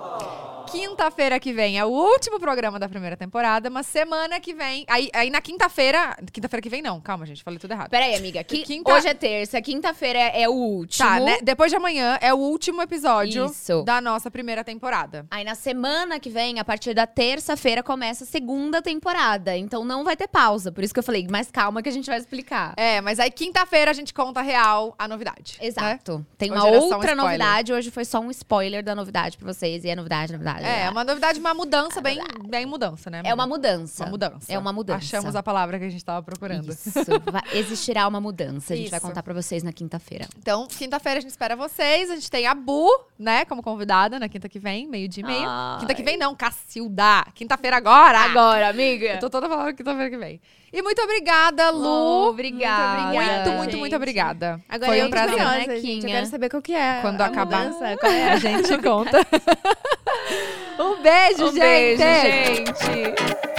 Quinta-feira que vem é o último programa da primeira temporada, mas semana que vem. Aí, aí na quinta-feira. Quinta-feira que vem, não, calma, gente, falei tudo errado. Peraí, amiga. qui- Quinta- Hoje é terça, quinta-feira é, é o último. Tá, né? Depois de amanhã é o último episódio Isso. da nossa primeira temporada. Aí na semana que vem, a partir da terça-feira, começa a segunda temporada. Então não vai ter pausa. Por isso que eu falei, mais calma que a gente vai explicar. É, mas aí quinta-feira a gente conta real a novidade. né? Exato. Tem Hoje uma um outra spoiler. novidade. Hoje foi só um spoiler da novidade pra vocês. E é novidade, novidade. É, uma novidade, uma mudança, bem, bem mudança, né? É uma mudança. Uma mudança. É uma mudança. Achamos a palavra que a gente tava procurando. Isso. Vai- existirá uma mudança. A gente vai Isso. contar pra vocês na quinta-feira. Então, quinta-feira a gente espera vocês. A gente tem a Bu, né, como convidada na quinta que vem, meio-dia e meia. Ai. Quinta que vem não, Cacilda. Quinta-feira agora. Agora, amiga. Eu tô toda falando quinta-feira que vem. E muito obrigada, Lu. Oh, obrigada. Muito obrigada, muito, muito, muito obrigada. Agora Foi eu um prazer. curiosa, Bonequinha. gente. Eu quero saber qual que é Quando a acabar. mudança, qual é A gente conta. um beijo, Um gente. beijo, gente.